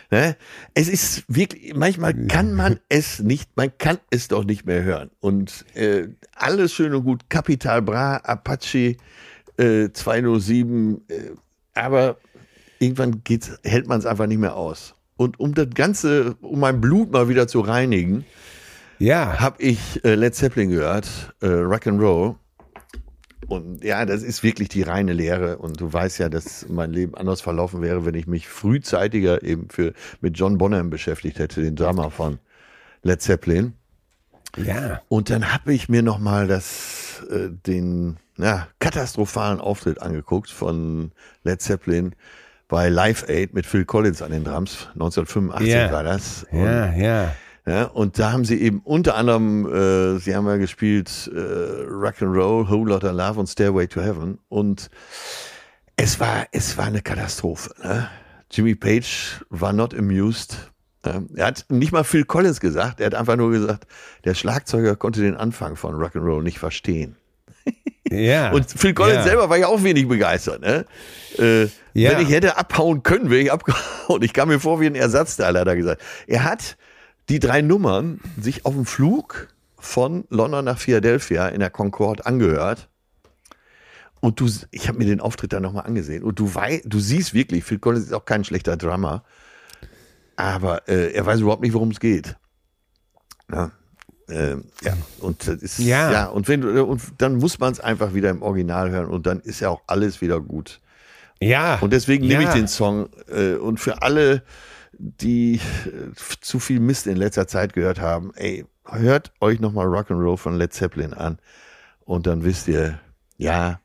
Ne? Es ist wirklich, manchmal kann man es nicht, man kann es doch nicht mehr hören. Und äh, alles schön und gut, Capital Bra, Apache äh, 207, äh, aber irgendwann geht's, hält man es einfach nicht mehr aus. Und um das Ganze, um mein Blut mal wieder zu reinigen, ja. habe ich äh, Led Zeppelin gehört, äh, Rock and Roll. Und ja, das ist wirklich die reine Lehre. Und du weißt ja, dass mein Leben anders verlaufen wäre, wenn ich mich frühzeitiger eben für, mit John Bonham beschäftigt hätte, den Drummer von Led Zeppelin. Ja. Und dann habe ich mir nochmal das, äh, den ja, katastrophalen Auftritt angeguckt von Led Zeppelin bei Live Aid mit Phil Collins an den Drums. 1985 Ja. war das. Und Ja, ja. Ja, und da haben sie eben unter anderem, äh, sie haben ja gespielt äh, Rock and Roll, Whole Lotta Love und Stairway to Heaven. Und es war, es war eine Katastrophe. Ne? Jimmy Page war not amused. Er hat nicht mal Phil Collins gesagt, er hat einfach nur gesagt, der Schlagzeuger konnte den Anfang von Rock and Roll nicht verstehen. Ja. Und Phil Collins ja. selber war ja auch wenig begeistert. Ne? Äh, Ja. Wenn ich hätte abhauen können, wäre ich abgehauen. Ich kam mir vor wie ein Ersatzteil, hat er gesagt. Er hat die drei Nummern sich auf dem Flug von London nach Philadelphia in der Concorde angehört. Und du, ich habe mir den Auftritt dann nochmal angesehen. Und du weißt, du siehst wirklich, Phil Collins ist auch kein schlechter Drummer. Aber äh, er weiß überhaupt nicht, worum es geht. Ja. Ähm, ja, und ist, Ja. ja, und wenn du, und dann muss man es einfach wieder im Original hören und dann ist ja auch alles wieder gut. ja. Und deswegen nehme ich Ja. den Song äh, und für alle, die äh, zu viel Mist in letzter Zeit gehört haben, ey, hört euch nochmal Rock'n'Roll von Led Zeppelin an und dann wisst ihr, ja,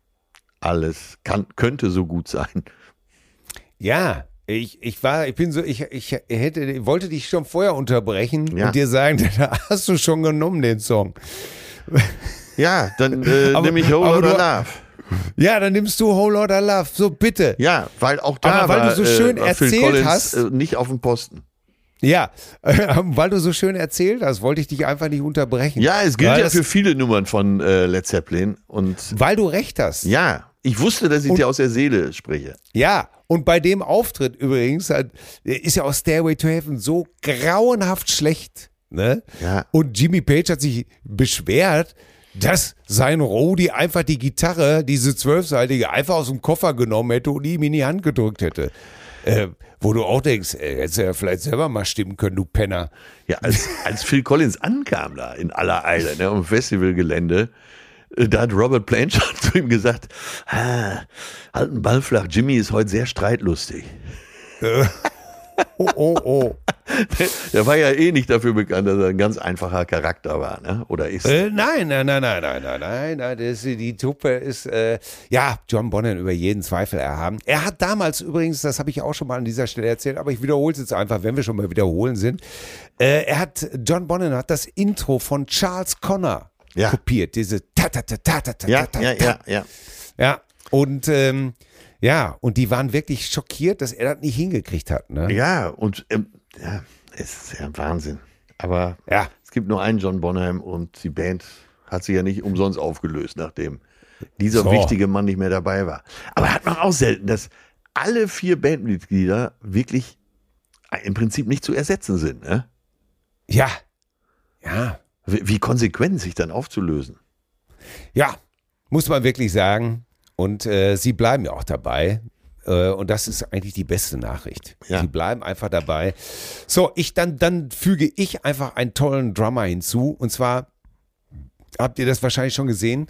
alles kann, könnte so gut sein. Ja, ich, ich war, ich bin so, ich, ich hätte, wollte dich schon vorher unterbrechen Ja. und dir sagen, da hast du schon genommen, den Song. Ja, dann äh, Aber- nehme ich Lotta du- Love. Ja, dann nimmst du Whole Lotta Love, so bitte. Ja, weil auch da Aber weil war, du so schön äh, war Phil erzählt Collins, hast- äh, nicht auf dem Posten. Ja, weil du so schön erzählt hast, wollte ich dich einfach nicht unterbrechen. Ja, es gilt weil ja für viele Nummern von äh, Led Zeppelin und Weil du recht hast. ja, ich wusste, dass ich Und- dir aus der Seele spreche. Ja, und bei dem Auftritt übrigens hat, ist ja auch Stairway to Heaven so grauenhaft schlecht. Ne? Ja. Und Jimmy Page hat sich beschwert, dass sein Rodi einfach die Gitarre, diese zwölfseitige, einfach aus dem Koffer genommen hätte und ihm in die Hand gedrückt hätte. Äh, wo du auch denkst, ey, hättest du ja vielleicht selber mal stimmen können, du Penner. Ja, als, als Phil Collins ankam da in aller Eile, ne, am Festivalgelände, äh, da hat Robert Blanchard zu ihm gesagt, ah, halt einen Ball flach, Jimmy ist heute sehr streitlustig. Oh, oh, oh. Der war ja eh nicht dafür bekannt, dass er ein ganz einfacher Charakter war, ne? oder ist. Äh, nein, nein, nein, nein, nein, nein, nein, nein. Das, die Truppe ist, äh, ja, John Bonham über jeden Zweifel erhaben. Er hat damals übrigens, das habe ich auch schon mal an dieser Stelle erzählt, aber ich wiederhole es jetzt einfach, wenn wir schon mal wiederholen sind. Äh, er hat, John Bonham hat das Intro von Charles Connor Ja. kopiert. Diese ta ta ta ta ta ta ja, ta ja, ja, ja. Ja, und ähm, ja, und die waren wirklich schockiert, dass er das nicht hingekriegt hat. Ne? Ja, und ähm, ja, es ist ja Wahnsinn. Aber Ja. es gibt nur einen John Bonham und die Band hat sich ja nicht umsonst aufgelöst, nachdem dieser So. wichtige Mann nicht mehr dabei war. Aber hat man auch selten, dass alle vier Bandmitglieder wirklich im Prinzip nicht zu ersetzen sind. Ne? Ja, ja, Wie, wie konsequent sich dann aufzulösen. Ja, muss man wirklich sagen. Und äh, sie bleiben ja auch dabei. Äh, und das ist eigentlich die beste Nachricht. Ja. Sie bleiben einfach dabei. So, ich dann, dann füge ich einfach einen tollen Drummer hinzu. Und zwar habt ihr das wahrscheinlich schon gesehen.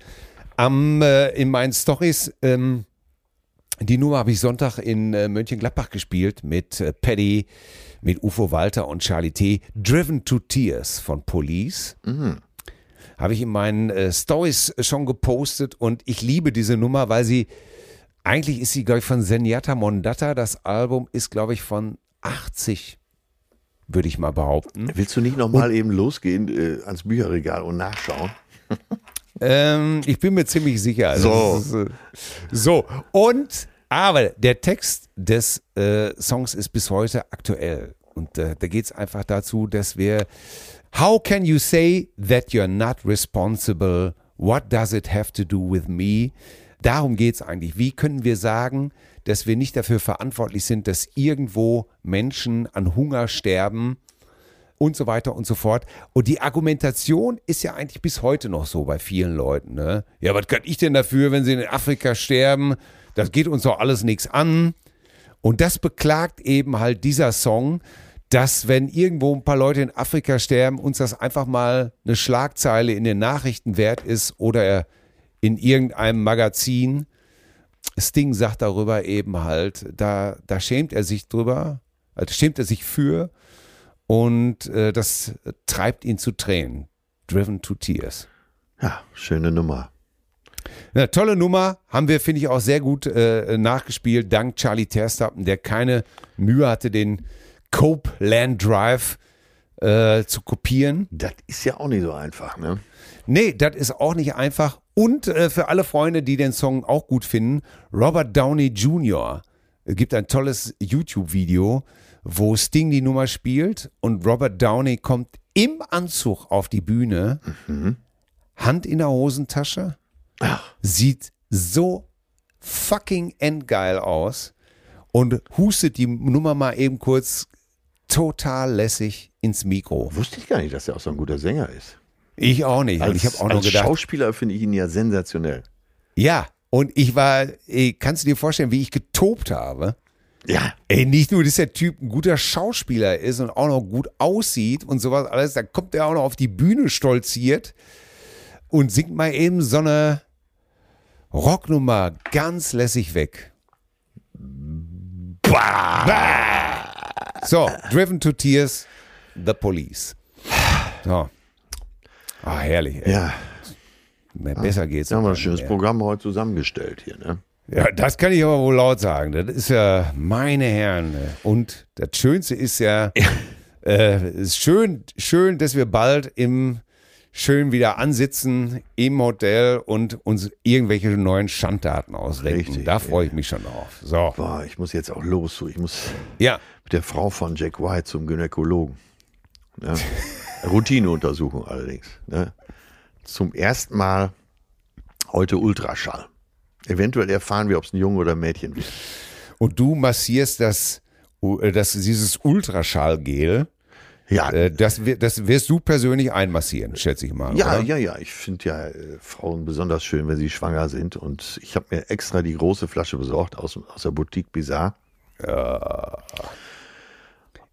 Am, äh, in meinen Stories, ähm, die Nummer habe ich Sonntag in äh, Mönchengladbach gespielt mit äh, Paddy, mit Ufo Walter und Charlie T. Driven to Tears von Police. Habe ich in meinen äh, Stories schon gepostet und ich liebe diese Nummer, weil sie, eigentlich ist sie, glaube ich, von Zenyatta Mondata. Das Album ist, glaube ich, von 80, würde ich mal behaupten. Willst du nicht nochmal eben losgehen äh, ans Bücherregal und nachschauen? Ähm, ich bin mir ziemlich sicher. Also So. ist, äh, so, und, aber der Text des äh, Songs ist bis heute aktuell. Und äh, da geht es einfach dazu, dass wir, how can you say that you're not responsible What does it have to do with me? Darum geht es eigentlich. Wie können wir sagen, dass wir nicht dafür verantwortlich sind, dass irgendwo Menschen an Hunger sterben und so weiter und so fort. Und die Argumentation ist ja eigentlich bis heute noch so bei vielen Leuten. Ne? Ja, was kann ich denn dafür, wenn sie in Afrika sterben? Das geht uns doch alles nichts an. Und das beklagt eben halt dieser Song, dass wenn irgendwo ein paar Leute in Afrika sterben, uns das einfach mal eine Schlagzeile in den Nachrichten wert ist oder in irgendeinem Magazin. Sting sagt darüber eben halt, da, da schämt er sich drüber, also schämt er sich für und äh, das treibt ihn zu Tränen. Driven to Tears. Ja, schöne Nummer. Ja, tolle Nummer, haben wir, finde ich, auch sehr gut äh, nachgespielt, dank Charlie Terstappen, der keine Mühe hatte, den Copeland Drive äh, zu kopieren. Das ist ja auch nicht so einfach, ne? Nee, das ist auch nicht einfach. Und äh, für alle Freunde, die den Song auch gut finden, Robert Downey Jr. gibt ein tolles YouTube-Video, wo Sting die Nummer spielt und Robert Downey kommt im Anzug auf die Bühne, mhm. Hand in der Hosentasche, Ach. sieht so fucking endgeil aus und hustet die Nummer mal eben kurz total lässig ins Mikro. Wusste ich gar nicht, dass er auch so ein guter Sänger ist. Ich auch nicht. Als, und ich habe auch als nur gedacht. Schauspieler finde ich ihn ja sensationell. Ja, und ich war, ey, kannst du dir vorstellen, wie ich getobt habe? Ja. Ey, nicht nur, dass der Typ ein guter Schauspieler ist und auch noch gut aussieht und sowas alles, da kommt er auch noch auf die Bühne stolziert und singt mal eben so eine Rocknummer ganz lässig weg. Bah. Bah. So, Driven to Tears, The Police. So. Ah, herrlich. Ey. Ja. Besser geht's. Ja, haben wir ein schönes Programm heute zusammengestellt hier, ne? Ja, das kann ich aber wohl laut sagen. Das ist ja, meine Herren. Und das Schönste ist ja, äh, ist schön, schön, dass wir bald im schön wieder ansitzen im Hotel und uns irgendwelche neuen Schanddaten ausdenken. Richtig, da freue ich mich schon drauf. So. Boah, ich muss jetzt auch los. Ich muss ja. mit der Frau von Jack White zum Gynäkologen. Ja. Routineuntersuchung allerdings. Ne? Zum ersten Mal heute Ultraschall. Eventuell erfahren wir, ob es ein Junge oder ein Mädchen wird. Und du massierst das, äh, das dieses Ultraschallgel. Ja. Äh, das, das wirst du persönlich einmassieren, schätze ich mal. Ja, oder? ja, ja. Ich finde ja äh, Frauen besonders schön, wenn sie schwanger sind. Und ich habe mir extra die große Flasche besorgt aus, aus der Boutique Bizarre. Ja.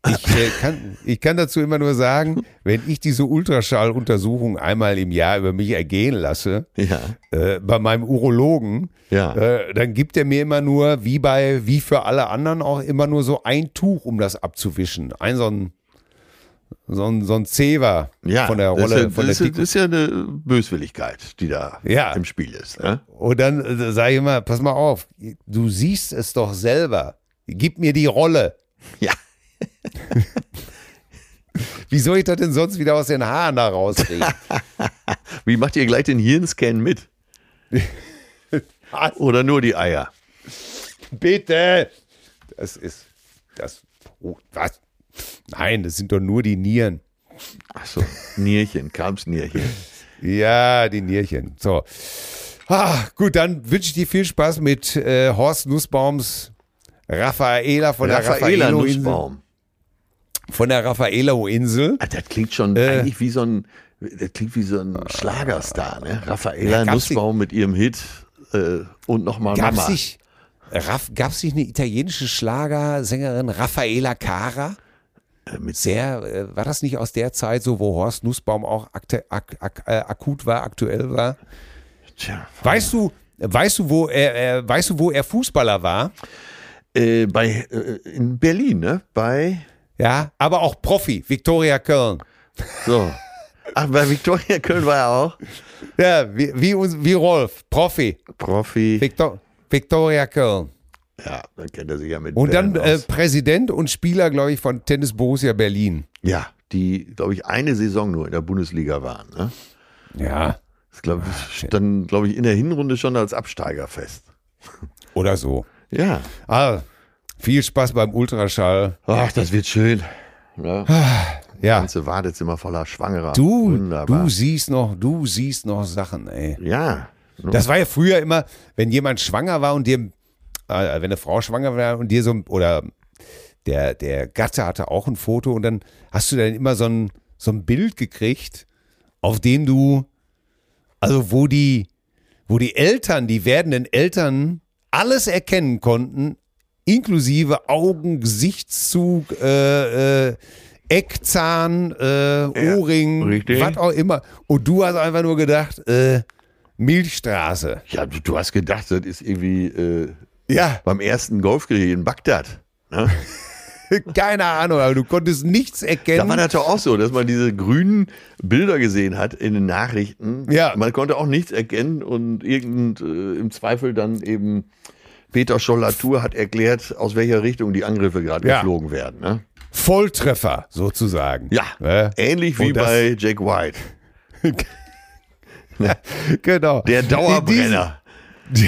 Ich, äh, kann, ich kann dazu immer nur sagen, wenn ich diese Ultraschalluntersuchung einmal im Jahr über mich ergehen lasse, ja. äh, bei meinem Urologen, ja. äh, dann gibt er mir immer nur, wie bei, wie für alle anderen auch, immer nur so ein Tuch, um das abzuwischen. Ein so ein so ein, so ein Zewa ja, von der Rolle. Das ist, ja, von der ist, das ist ja eine Böswilligkeit, die da ja. im Spiel ist. Ne? Und dann äh, sage ich immer, pass mal auf, du siehst es doch selber. Gib mir die Rolle. Ja. Wie soll ich das denn sonst wieder aus den Haaren da rauskriegen? Wie macht ihr gleich den Hirnscan mit? Oder nur die Eier? Bitte! Das ist. Das. Oh, was? Nein, das sind doch nur die Nieren. Achso, Nierchen, Kramsnierchen. Ja, die Nierchen. So. Ah, gut, dann wünsche ich dir viel Spaß mit äh, Horst Nussbaums Raffaela von Raffaela der Nussbaum. Von der Raffaello-Insel. Ah, das klingt schon Äh. eigentlich wie so ein, das klingt wie so ein Schlagerstar, ne? Raffaela Ja, Nussbaum mit ihrem Hit äh, und nochmal Gab Mama. es nicht, Raff, gab's nicht eine italienische Schlagersängerin, Raffaela Cara? Äh, mit Sehr, äh, war das nicht aus der Zeit so, wo Horst Nussbaum auch akte, ak, ak, äh, akut war, aktuell war? Tja, Weißt du, weißt du, wo er, er weißt du, wo er Fußballer war? äh, bei, äh, in Berlin, ne? Bei, Ja, aber auch Profi, Viktoria Köln. so. Ach, bei Viktoria Köln war er auch. Ja, wie, wie, wie Rolf, Profi, Profi. Victor, Viktoria Köln. Ja, dann kennt er sich ja mit Und dann äh. Spieler, und Spieler, glaube ich, von Tennis Borussia Berlin. Ja, die, glaube ich, eine Saison nur in der Bundesliga waren. Ne? Ja, Das glaube ich, dann, glaube ich, in der Hinrunde schon als Absteiger fest. oder so. Ja. Ah, viel Spaß beim Ultraschall. Ach, das wird schön. Ja. Ja. ganze Wartezimmer voller Schwangerer. Du, Wunderbar. du siehst noch, du siehst noch Sachen, ey. ja. Das war ja früher immer, wenn jemand schwanger war und dir, äh, wenn eine Frau schwanger war und dir so, oder der, der Gatte hatte auch ein Foto und dann hast du dann immer so ein, so ein Bild gekriegt, auf dem du, also wo die, wo die Eltern, die werdenden Eltern alles erkennen konnten, inklusive Augen, Gesichtszug, äh, äh, Eckzahn, äh, Ohrring, was auch immer. Und du hast einfach nur gedacht, äh, Milchstraße. Ja, du, du hast gedacht, das ist irgendwie äh, Ja, beim ersten Golfkrieg in Bagdad. Ne? keine Ahnung, aber du konntest nichts Da erkennen. war das doch auch so, dass man diese grünen Bilder gesehen hat in den Nachrichten. Ja. Man konnte auch nichts erkennen und irgend, äh, im Zweifel dann eben Peter Scholl-Latour hat erklärt, aus welcher Richtung die Angriffe gerade Ja. geflogen werden. Ne? Volltreffer sozusagen. Ja, Ne? ähnlich wie bei Jack White. Genau. Der Dauerbrenner.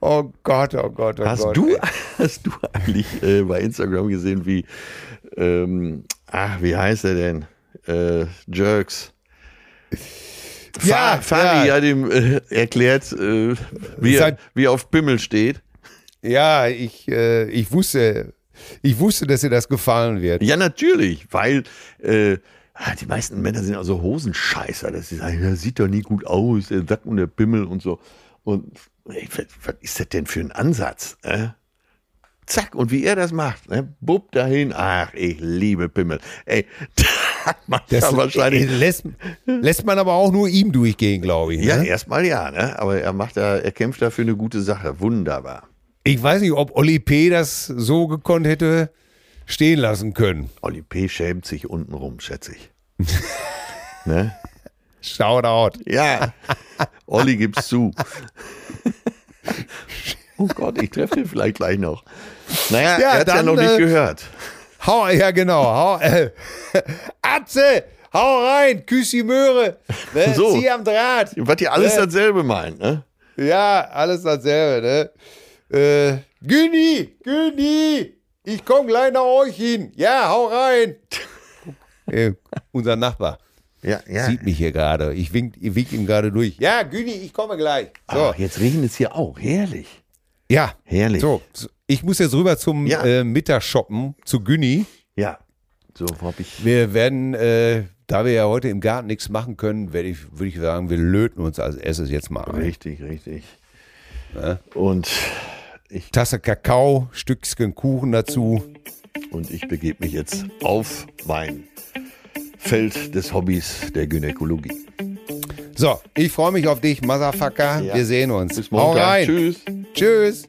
Oh Gott, oh Gott, oh Hast Gott. du, hast du eigentlich äh, bei Instagram gesehen, wie, ähm, ach, wie heißt er denn? Äh, Jerks. Ja, Fa- Fari ja. hat ihm äh, erklärt, äh, wie, er, wie er auf Pimmel steht. Ja, ich, äh, ich wusste, ich wusste, dass dir das gefallen wird. Ja, natürlich, weil äh, ah, die meisten Männer sind also Hosenscheißer, dass sie sagen, das sieht doch nie gut aus, der Sack und der Pimmel und so. Und ey, was, was ist das denn für ein Ansatz? Äh? Zack, und wie er das macht, ne? Bub dahin, ach, ich liebe Pimmel. Ey, hat man Das ja wahrscheinlich. äh, lässt, lässt man aber auch nur ihm durchgehen, glaube ich. Ja, Ne? erstmal ja, ne? Aber er macht da, er kämpft da für eine gute Sache. Wunderbar. Ich weiß nicht, ob Oli P. das so gekonnt hätte stehen lassen können. Oli P. schämt sich untenrum, schätze ich. ne? Shoutout. Ja, Olli gibt's zu. oh Gott, ich treffe ihn vielleicht gleich noch. Naja, Ja, er hat's ja noch nicht äh, gehört. Hau, ja genau. Hau, äh, Atze, hau rein, küss die Möhre. Ne? So. Zieh am Draht. Was ihr alles Ja. dasselbe meint, ne? Ja, alles dasselbe, ne? Äh, Günni, Günni, ich komm gleich nach euch hin. Ja, hau rein. äh, unser Nachbar Ja, ja. sieht mich hier gerade. Ich wink, ich wink ihm gerade durch. Ja, Günni, ich komme gleich. So, Ah, jetzt regnet es hier auch. Herrlich. ja. Herrlich. So, so, ich muss jetzt rüber zum Ja. äh, Mittagsshoppen zu Günni. Ja. So hab ich. Wir werden, äh, da wir ja heute im Garten nichts machen können, ich, würde ich sagen, wir löten uns als erstes jetzt mal ein. Richtig, richtig. Und ich, Tasse Kakao, Stückchen Kuchen dazu. und ich begebe mich jetzt auf mein Feld des Hobbys der Gynäkologie. So, ich freue mich auf dich, Motherfucker. Ja. Wir sehen uns. Bis Hau Montag. rein. Tschüss. Tschüss.